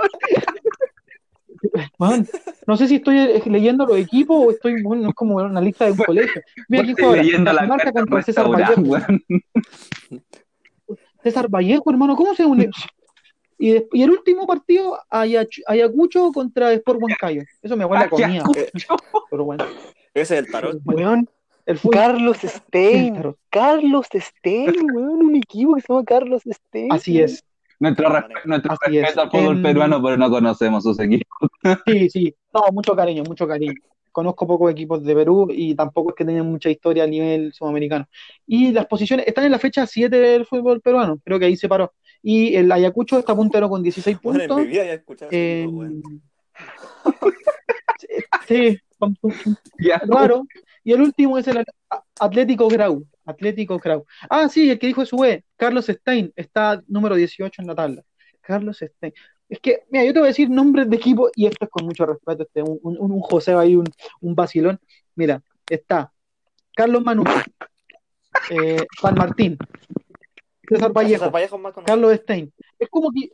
Man, no sé si estoy eh, leyendo los equipos o estoy, bueno, es como una lista de un colegio. Mira quién Estoy juega. leyendo la carta contra César Vallejo. César Vallejo, hermano, ¿cómo se une? Y, des- y el último partido, Ayacucho contra Sport Huancayo. Eso me huele a comida, pero bueno. Ese es [laughs] el tarot. Weón, El. Carlos Stein. Carlos [laughs] Stein, weón, un equipo que se llama Carlos Stein. Así es. Nuestro, resp- nuestro Así respeto al fútbol peruano, pero no conocemos sus equipos. [laughs] Sí, sí. No, mucho cariño, mucho cariño. Conozco pocos equipos de Perú y tampoco es que tengan mucha historia a nivel sudamericano. Y las posiciones están en la fecha 7 del fútbol peruano, creo que ahí se paró. Y el Ayacucho está puntero con 16 Bueno, en puntos. mi vida ya he escuchado ese equipo, Eh, sí, [laughs] raro. Y el último es el Atlético Grau. Atlético Grau. Ah, sí, el que dijo su E, Carlos Stein, está número 18 en la tabla. Carlos Stein. Es que, mira, yo te voy a decir nombres de equipo y esto es con mucho respeto, este, un, un, un joseo ahí, un, un vacilón. Mira, está Carlos Manucci, [laughs] eh, San Martín, César Vallejo, César Vallejo es más conocido. Carlos Stein. Es como que.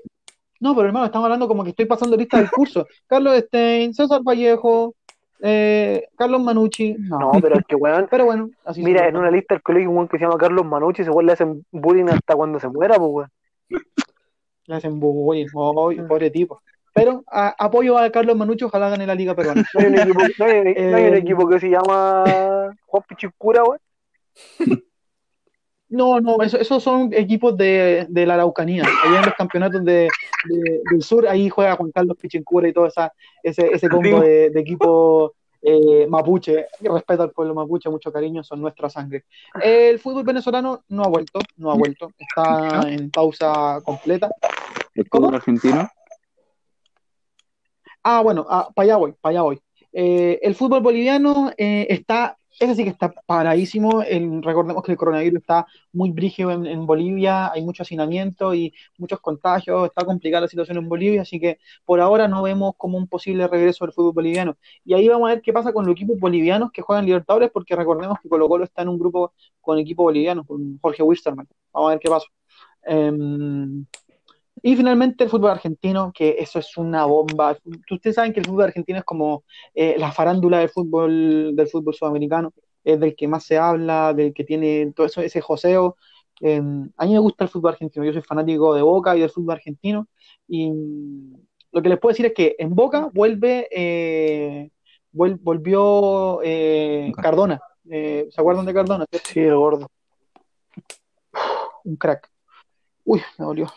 No, pero hermano, estamos hablando como que estoy pasando lista del curso. Carlos Stein, César Vallejo, eh, Carlos Manucci. No, No, pero es que, weón, [laughs] pero bueno, así mira, en una lista del colegio un weón que se llama Carlos Manucci, ese weón le hacen bullying hasta cuando se muera, pues, weón. Le hacen bullying. Ay, pobre tipo. Pero a- apoyo a Carlos Manucci, ojalá gane la Liga Peruana. [laughs] No hay un equipo, no hay, no hay un Eh, equipo que se llama Juan Pichicura, weón. [laughs] No, no, eso- esos son equipos de, de la Araucanía. Allá en los campeonatos de, de- del sur, ahí juega Juan Carlos Pichincura y todo esa, ese, ese combo de, equipo eh, mapuche. Respeto al pueblo mapuche, mucho cariño, son nuestra sangre. El fútbol venezolano no ha vuelto, no ha vuelto. Está en pausa completa. ¿El fútbol argentino? Ah, bueno, ah, para allá voy, para allá voy. Eh, el fútbol boliviano eh, está, ese sí que está paradísimo. Recordemos que el coronavirus está muy brígido en, en Bolivia, hay mucho hacinamiento y muchos contagios, está complicada la situación en Bolivia, así que por ahora no vemos como un posible regreso del fútbol boliviano. Y ahí vamos a ver qué pasa con los equipos bolivianos que juegan Libertadores, porque recordemos que Colo Colo está en un grupo con equipo boliviano, con Jorge Wisterman. Vamos a ver qué pasa. Em, y finalmente el fútbol argentino, que eso es una bomba. Ustedes saben que el fútbol argentino es como eh, la farándula del fútbol, del fútbol sudamericano, es del que más se habla, del que tiene todo eso, ese joseo. Eh, a mí me gusta el fútbol argentino, yo soy fanático de Boca y del fútbol argentino. Y lo que les puedo decir es que en Boca vuelve, eh, vuel- volvió eh, Cardona. Eh, ¿se acuerdan de Cardona? Sí, el gordo. un crack. Uy, me dolió.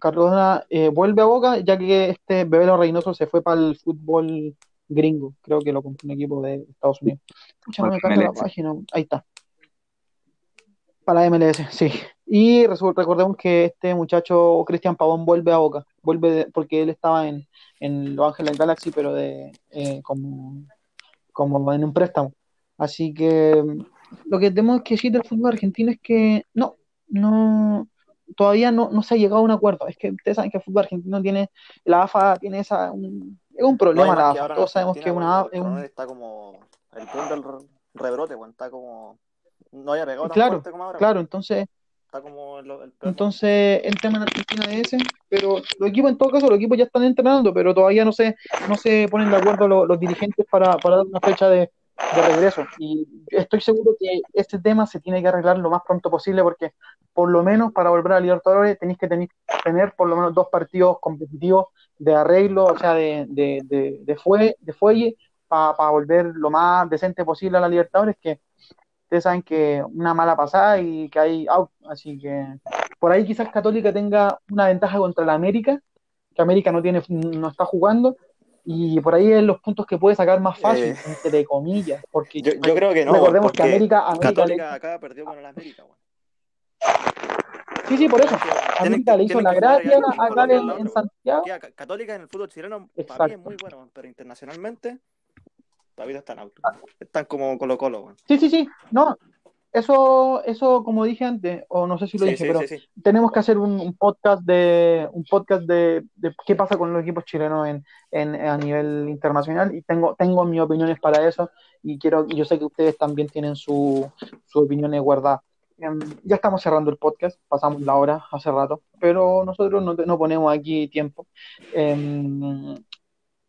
Cardona eh, vuelve a Boca ya que este Bebelo Reynoso se fue para el fútbol gringo. Creo que lo compró un equipo de Estados Unidos. Pucha, no me carga la página. Ahí está. Para MLS, sí. Y recordemos que este muchacho, Cristian Pavón, vuelve a Boca. Vuelve de- porque él estaba en, en Los Ángeles Galaxy, pero de eh, como, como en un préstamo. Así que mm, lo que tenemos que decir del fútbol argentino es que no, no, todavía no, no se ha llegado a un acuerdo. Es que ustedes saben que el fútbol argentino tiene, la AFA tiene esa, un, es un problema la AFA. Todos sabemos que una es un, está como el boom del re- rebrote, weón, está como no había pegado claro, como ahora, claro, entonces, Está como el, el entonces el tema en Argentina es ese, pero los equipos en todo caso, los equipos ya están entrenando, pero todavía no se, no se ponen de acuerdo los, los dirigentes para, para dar una fecha de, de regreso. Y estoy seguro que este tema se tiene que arreglar lo más pronto posible porque por lo menos para volver a Libertadores tenéis que tener, tener por lo menos dos partidos competitivos de arreglo, o sea, de, de, de, fue, de fuelle, para volver lo más decente posible a la Libertadores, que ustedes saben que una mala pasada y que hay out, así que por ahí quizás Católica tenga una ventaja contra la América, que América no tiene, no está jugando, y por ahí es los puntos que puede sacar más fácil, Eh, entre comillas, porque yo, yo creo que no, recordemos que América, América le- acá perdió con el América, weón. sí, sí, por eso, América le hizo la gracia acá en, en. Santiago, Católica en el fútbol chileno para mí es Exacto. muy bueno, pero internacionalmente todavía están out. Están como Colo Colo, weón. sí, sí, sí, no, eso, eso como dije antes, o no sé si lo Sí, dije, sí, pero sí, tenemos que hacer un, un podcast de un podcast de, de qué pasa con los equipos chilenos en, en- a nivel internacional y tengo tengo mis opiniones para eso y quiero yo sé que ustedes también tienen su, sus opiniones guardadas. Em, ya estamos cerrando el podcast, pasamos la hora hace rato, pero nosotros no, no ponemos aquí tiempo. Em,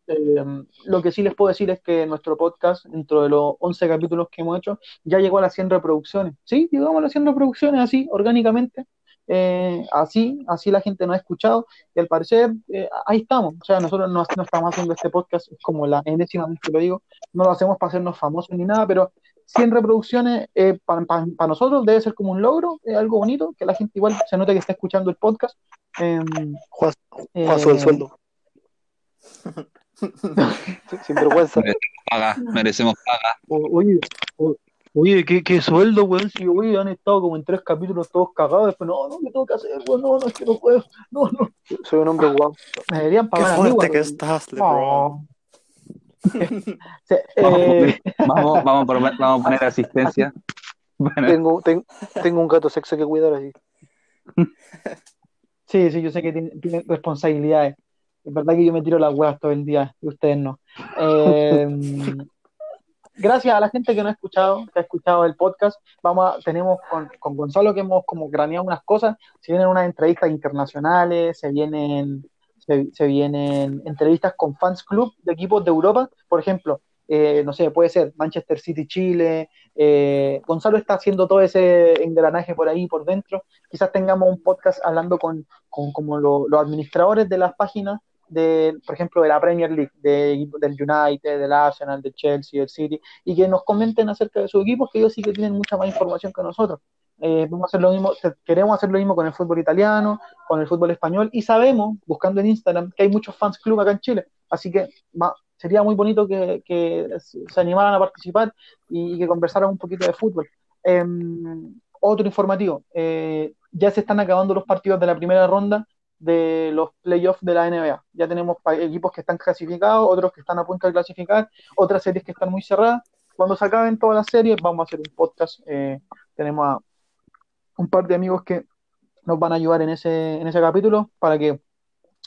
em, lo que sí les puedo decir es que nuestro podcast, dentro de los 11 capítulos que hemos hecho, ya llegó a las 100 reproducciones. Sí, llegamos a las 100 reproducciones así, orgánicamente. Eh, así, así la gente nos ha escuchado y al parecer eh, ahí estamos. O sea, nosotros no, no estamos haciendo este podcast, es como la enésima vez que lo digo, no lo hacemos para hacernos famosos ni nada, pero 100 reproducciones para nosotros debe ser como un logro, algo bonito, que la gente igual se note que está escuchando el podcast. Em, Juan, eh, Juan el sueldo. [laughs] [laughs] Sin vergüenza. Paga, merecemos paga. O- Oye, o- oye, ¿qué, qué sueldo, weón? Si, oye, han estado como en tres capítulos todos cagados. Después, no, no, ¿qué tengo que hacer, weón? No, no, es que no puedo. No, no. Soy un hombre guapo. Me deberían Qué pagar a mí, fuerte weón. que estás, LeBron. Oh. Sí, eh, Vamos, vamos, a poner, vamos a poner asistencia. Bueno, Tengo, ten- tengo un gato sexo que cuidar así. sí, sí, yo sé que tienen, tienen responsabilidades. Es verdad que yo me tiro las huevas todo el día y ustedes no. [laughs] Eh, gracias a la gente que nos ha escuchado, que ha escuchado el podcast. Vamos a- tenemos con, con Gonzalo que hemos como craneado unas cosas. Se vienen unas entrevistas internacionales, se vienen, se, se vienen entrevistas con fans club de equipos de Europa. Por ejemplo, eh, no sé, puede ser Manchester City Chile. eh, Gonzalo está haciendo todo ese engranaje por ahí, por dentro. Quizás tengamos un podcast hablando con, con como lo- los administradores de las páginas de, por ejemplo, de la Premier League, de, del United, del Arsenal, del Chelsea, del City, y que nos comenten acerca de sus equipos, que ellos sí que tienen mucha más información que nosotros. Eh, vamos a hacer lo mismo, queremos hacer lo mismo con el fútbol italiano, con el fútbol español, y sabemos, buscando en Instagram, que hay muchos fans club acá en Chile, así que va- sería muy bonito que, que se animaran a participar y, que conversaran un poquito de fútbol. Em, otro informativo, eh, ya se están acabando los partidos de la primera ronda de los playoffs de la NBA. Ya tenemos equipos que están clasificados, otros que están a punto de clasificar, otras series que están muy cerradas. Cuando se acaben todas las series, vamos a hacer un podcast. eh, tenemos a un par de amigos que nos van a ayudar en ese, en ese capítulo para que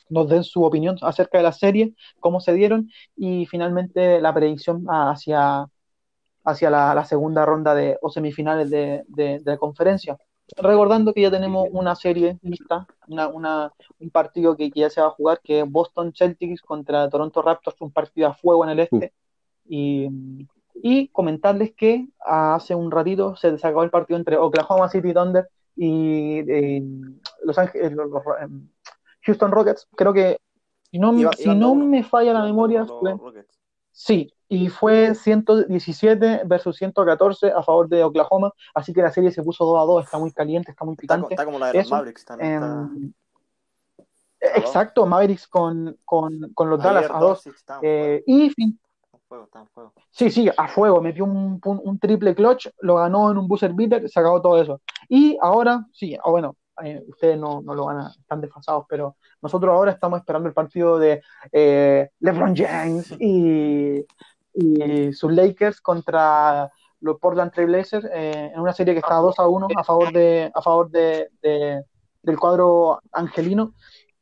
nos den su opinión acerca de la serie, cómo se dieron y finalmente la predicción hacia, hacia la, la segunda ronda de, o semifinales de, de- de la conferencia. Recordando que ya tenemos una serie lista, una, una- un partido que, que ya se va a jugar, que es Boston Celtics contra Toronto Raptors, un partido a fuego en el este. Y, y comentarles que hace un ratito se sacó el partido entre Oklahoma City Thunder y eh, Los Ángeles, los- los- em, Houston Rockets. Creo que, si no, Iba- si no me falla la memoria, fue-. Sí, y fue 117 versus 114 a favor de Oklahoma, así que la serie se puso 2 a 2, está muy caliente, está muy picante. está como la de los Eso, Mavericks también. está- Em, exacto, Mavericks con, con, con los Dallas a 2. Doncic estaba en Eh, y fin- fuego, fuego. sí, sí, a fuego, metió un, un- un triple clutch, lo ganó en un buzzer beater, se acabó todo eso. Y ahora, sí, ah, bueno, eh, ustedes no, no lo van a, están desfasados, pero nosotros ahora estamos esperando el partido de eh, LeBron James y, y sus Lakers contra los Portland Trail Blazers eh, en una serie que está 2 a 1 a favor de a favor de, de, del cuadro angelino.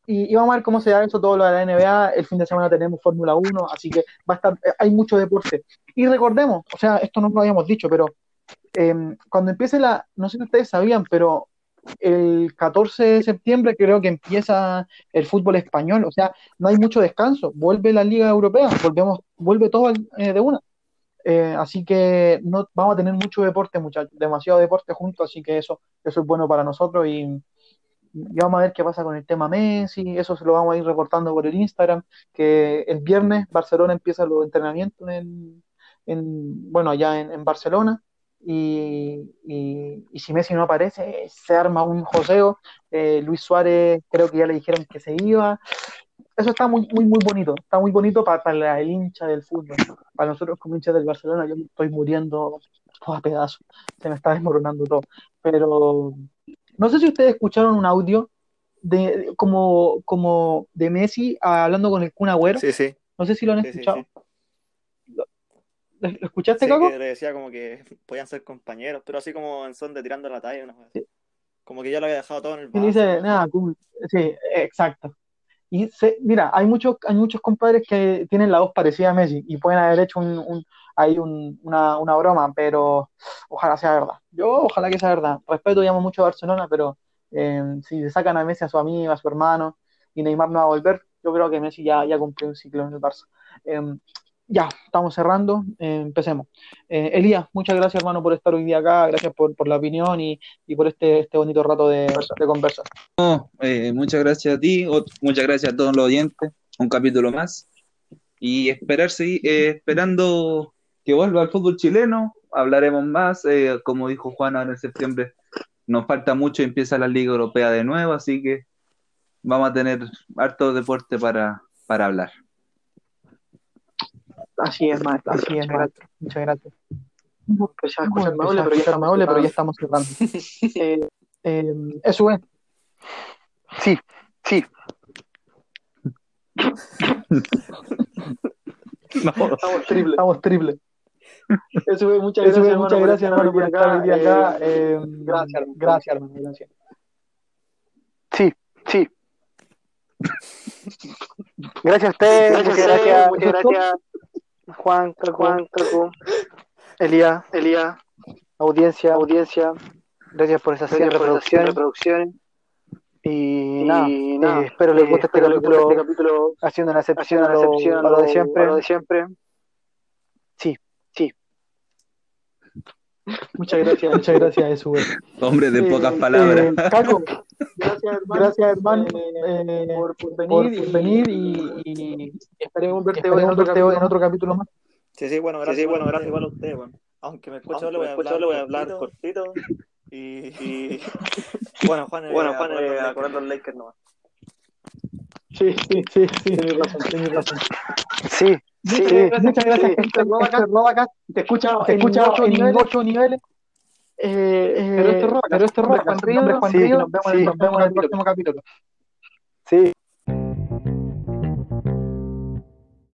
Y, y vamos a ver cómo se da eso todo lo de la NBA. El fin de semana tenemos Fórmula 1, así que va a estar, eh, hay mucho deporte. Y recordemos, o sea, esto no lo habíamos dicho, pero eh, cuando empiece la, no sé si ustedes sabían, pero el 14 de septiembre creo que empieza el fútbol español, o sea, no hay mucho descanso, vuelve la Liga Europea, volvemos, vuelve todo eh, de una. Eh, así que no vamos a tener mucho deporte, muchachos, demasiado deporte juntos, así que eso, eso es bueno para nosotros y, y vamos a ver qué pasa con el tema Messi, eso se lo vamos a ir reportando por el Instagram, que el viernes Barcelona empieza los entrenamientos en, en bueno, allá en Barcelona y, y, y si Messi no aparece, se arma un joseo. Eh, Luis Suárez creo que ya le dijeron que se iba. Eso está muy, muy, muy bonito. Está muy bonito para, para el hincha del fútbol. Para nosotros como hinchas del Barcelona, yo me estoy muriendo a pedazos. Se me está desmoronando todo. Pero no sé si ustedes escucharon un audio de como, como de Messi hablando con el Kun Agüero. Sí, sí. No sé si lo han escuchado. sí. [laughs] ¿Lo, escuchaste, Sí, Caco? que decía como que [laughs] podían ser compañeros, pero así como en son de tirando la talla, así. Sí. Como que ya lo había dejado todo en el Y le dice, vaso. nada, cool. Sí, exacto. Y se, mira, hay muchos, hay muchos compadres que tienen la voz parecida a Messi y pueden haber hecho un, un, ahí un- una, una broma, pero ojalá sea verdad. Yo ojalá que sea verdad. Respeto y amo mucho a Barcelona, pero eh, si le sacan a Messi a su amigo, a su hermano y Neymar no va a volver, yo creo que Messi ya, ya cumplió un ciclo en el Barça. Eh, ya, estamos cerrando, eh, empecemos. Eh, Elías, muchas gracias hermano por estar hoy día acá, gracias por, por la opinión y, y por este, este bonito rato de, de conversa. No, eh, muchas gracias a ti, muchas gracias a todos los oyentes, un capítulo más. Y esperar, seguir, eh, esperando que vuelva el fútbol chileno, hablaremos más. eh, como dijo Juan, ahora en septiembre nos falta mucho empieza la Liga Europea de nuevo, así que vamos a tener harto deporte para, para hablar. Así es, maestro, así es, maestro. Muchas gracias. Pues pero ya estamos Maule, pero ya cerrando. estamos cerrando. Eh, eh, eso es. Sí, sí. Estamos triple. Estamos triple. Eso es, muchas Eso gracias, es, muchas gracias, hermano, por estar hoy día acá. Eh, gracias, hermano. gracias, hermano, gracias. Sí, sí. Gracias a ustedes, Gracias muchas gracias. Juan, Caco, Juan, Caco, Elías, Elías, audiencia, audiencia. Gracias por esas 100 reproducciones. reproducciones. Y, nada, eh, espero les guste este, capítulo, haciendo una excepción, a, lo, a lo de siempre. A lo de siempre. Sí, sí. Muchas gracias, muchas gracias, eso es. Hombre de Eh, pocas palabras. eh, Caco, gracias, hermano, gracias, hermano eh, por, por venir, por venir y, y esperemos verte, esperemos en, otro, verte en otro capítulo más. Sí, sí, bueno, gracias. sí, bueno, gracias. igual a ustedes, bueno. Aunque me escucho, le voy voy a hablar cortito. Y, y bueno, Juan, eh, Bueno, a Juan, correr los eh, Lakers. correr los Lakers nomás. Sí, sí, sí, sí, tienes razón, tienes razón. Sí, sí, Muchas sí. gracias, gente. Este te escucha, te escucha ocho en niveles. ocho niveles. Eh, eh, Pero este Robacast, pero este Juan Robacast, Ríos, Juan sí, Ríos, nos vemos, sí, nos vemos en el próximo capítulo. Sí.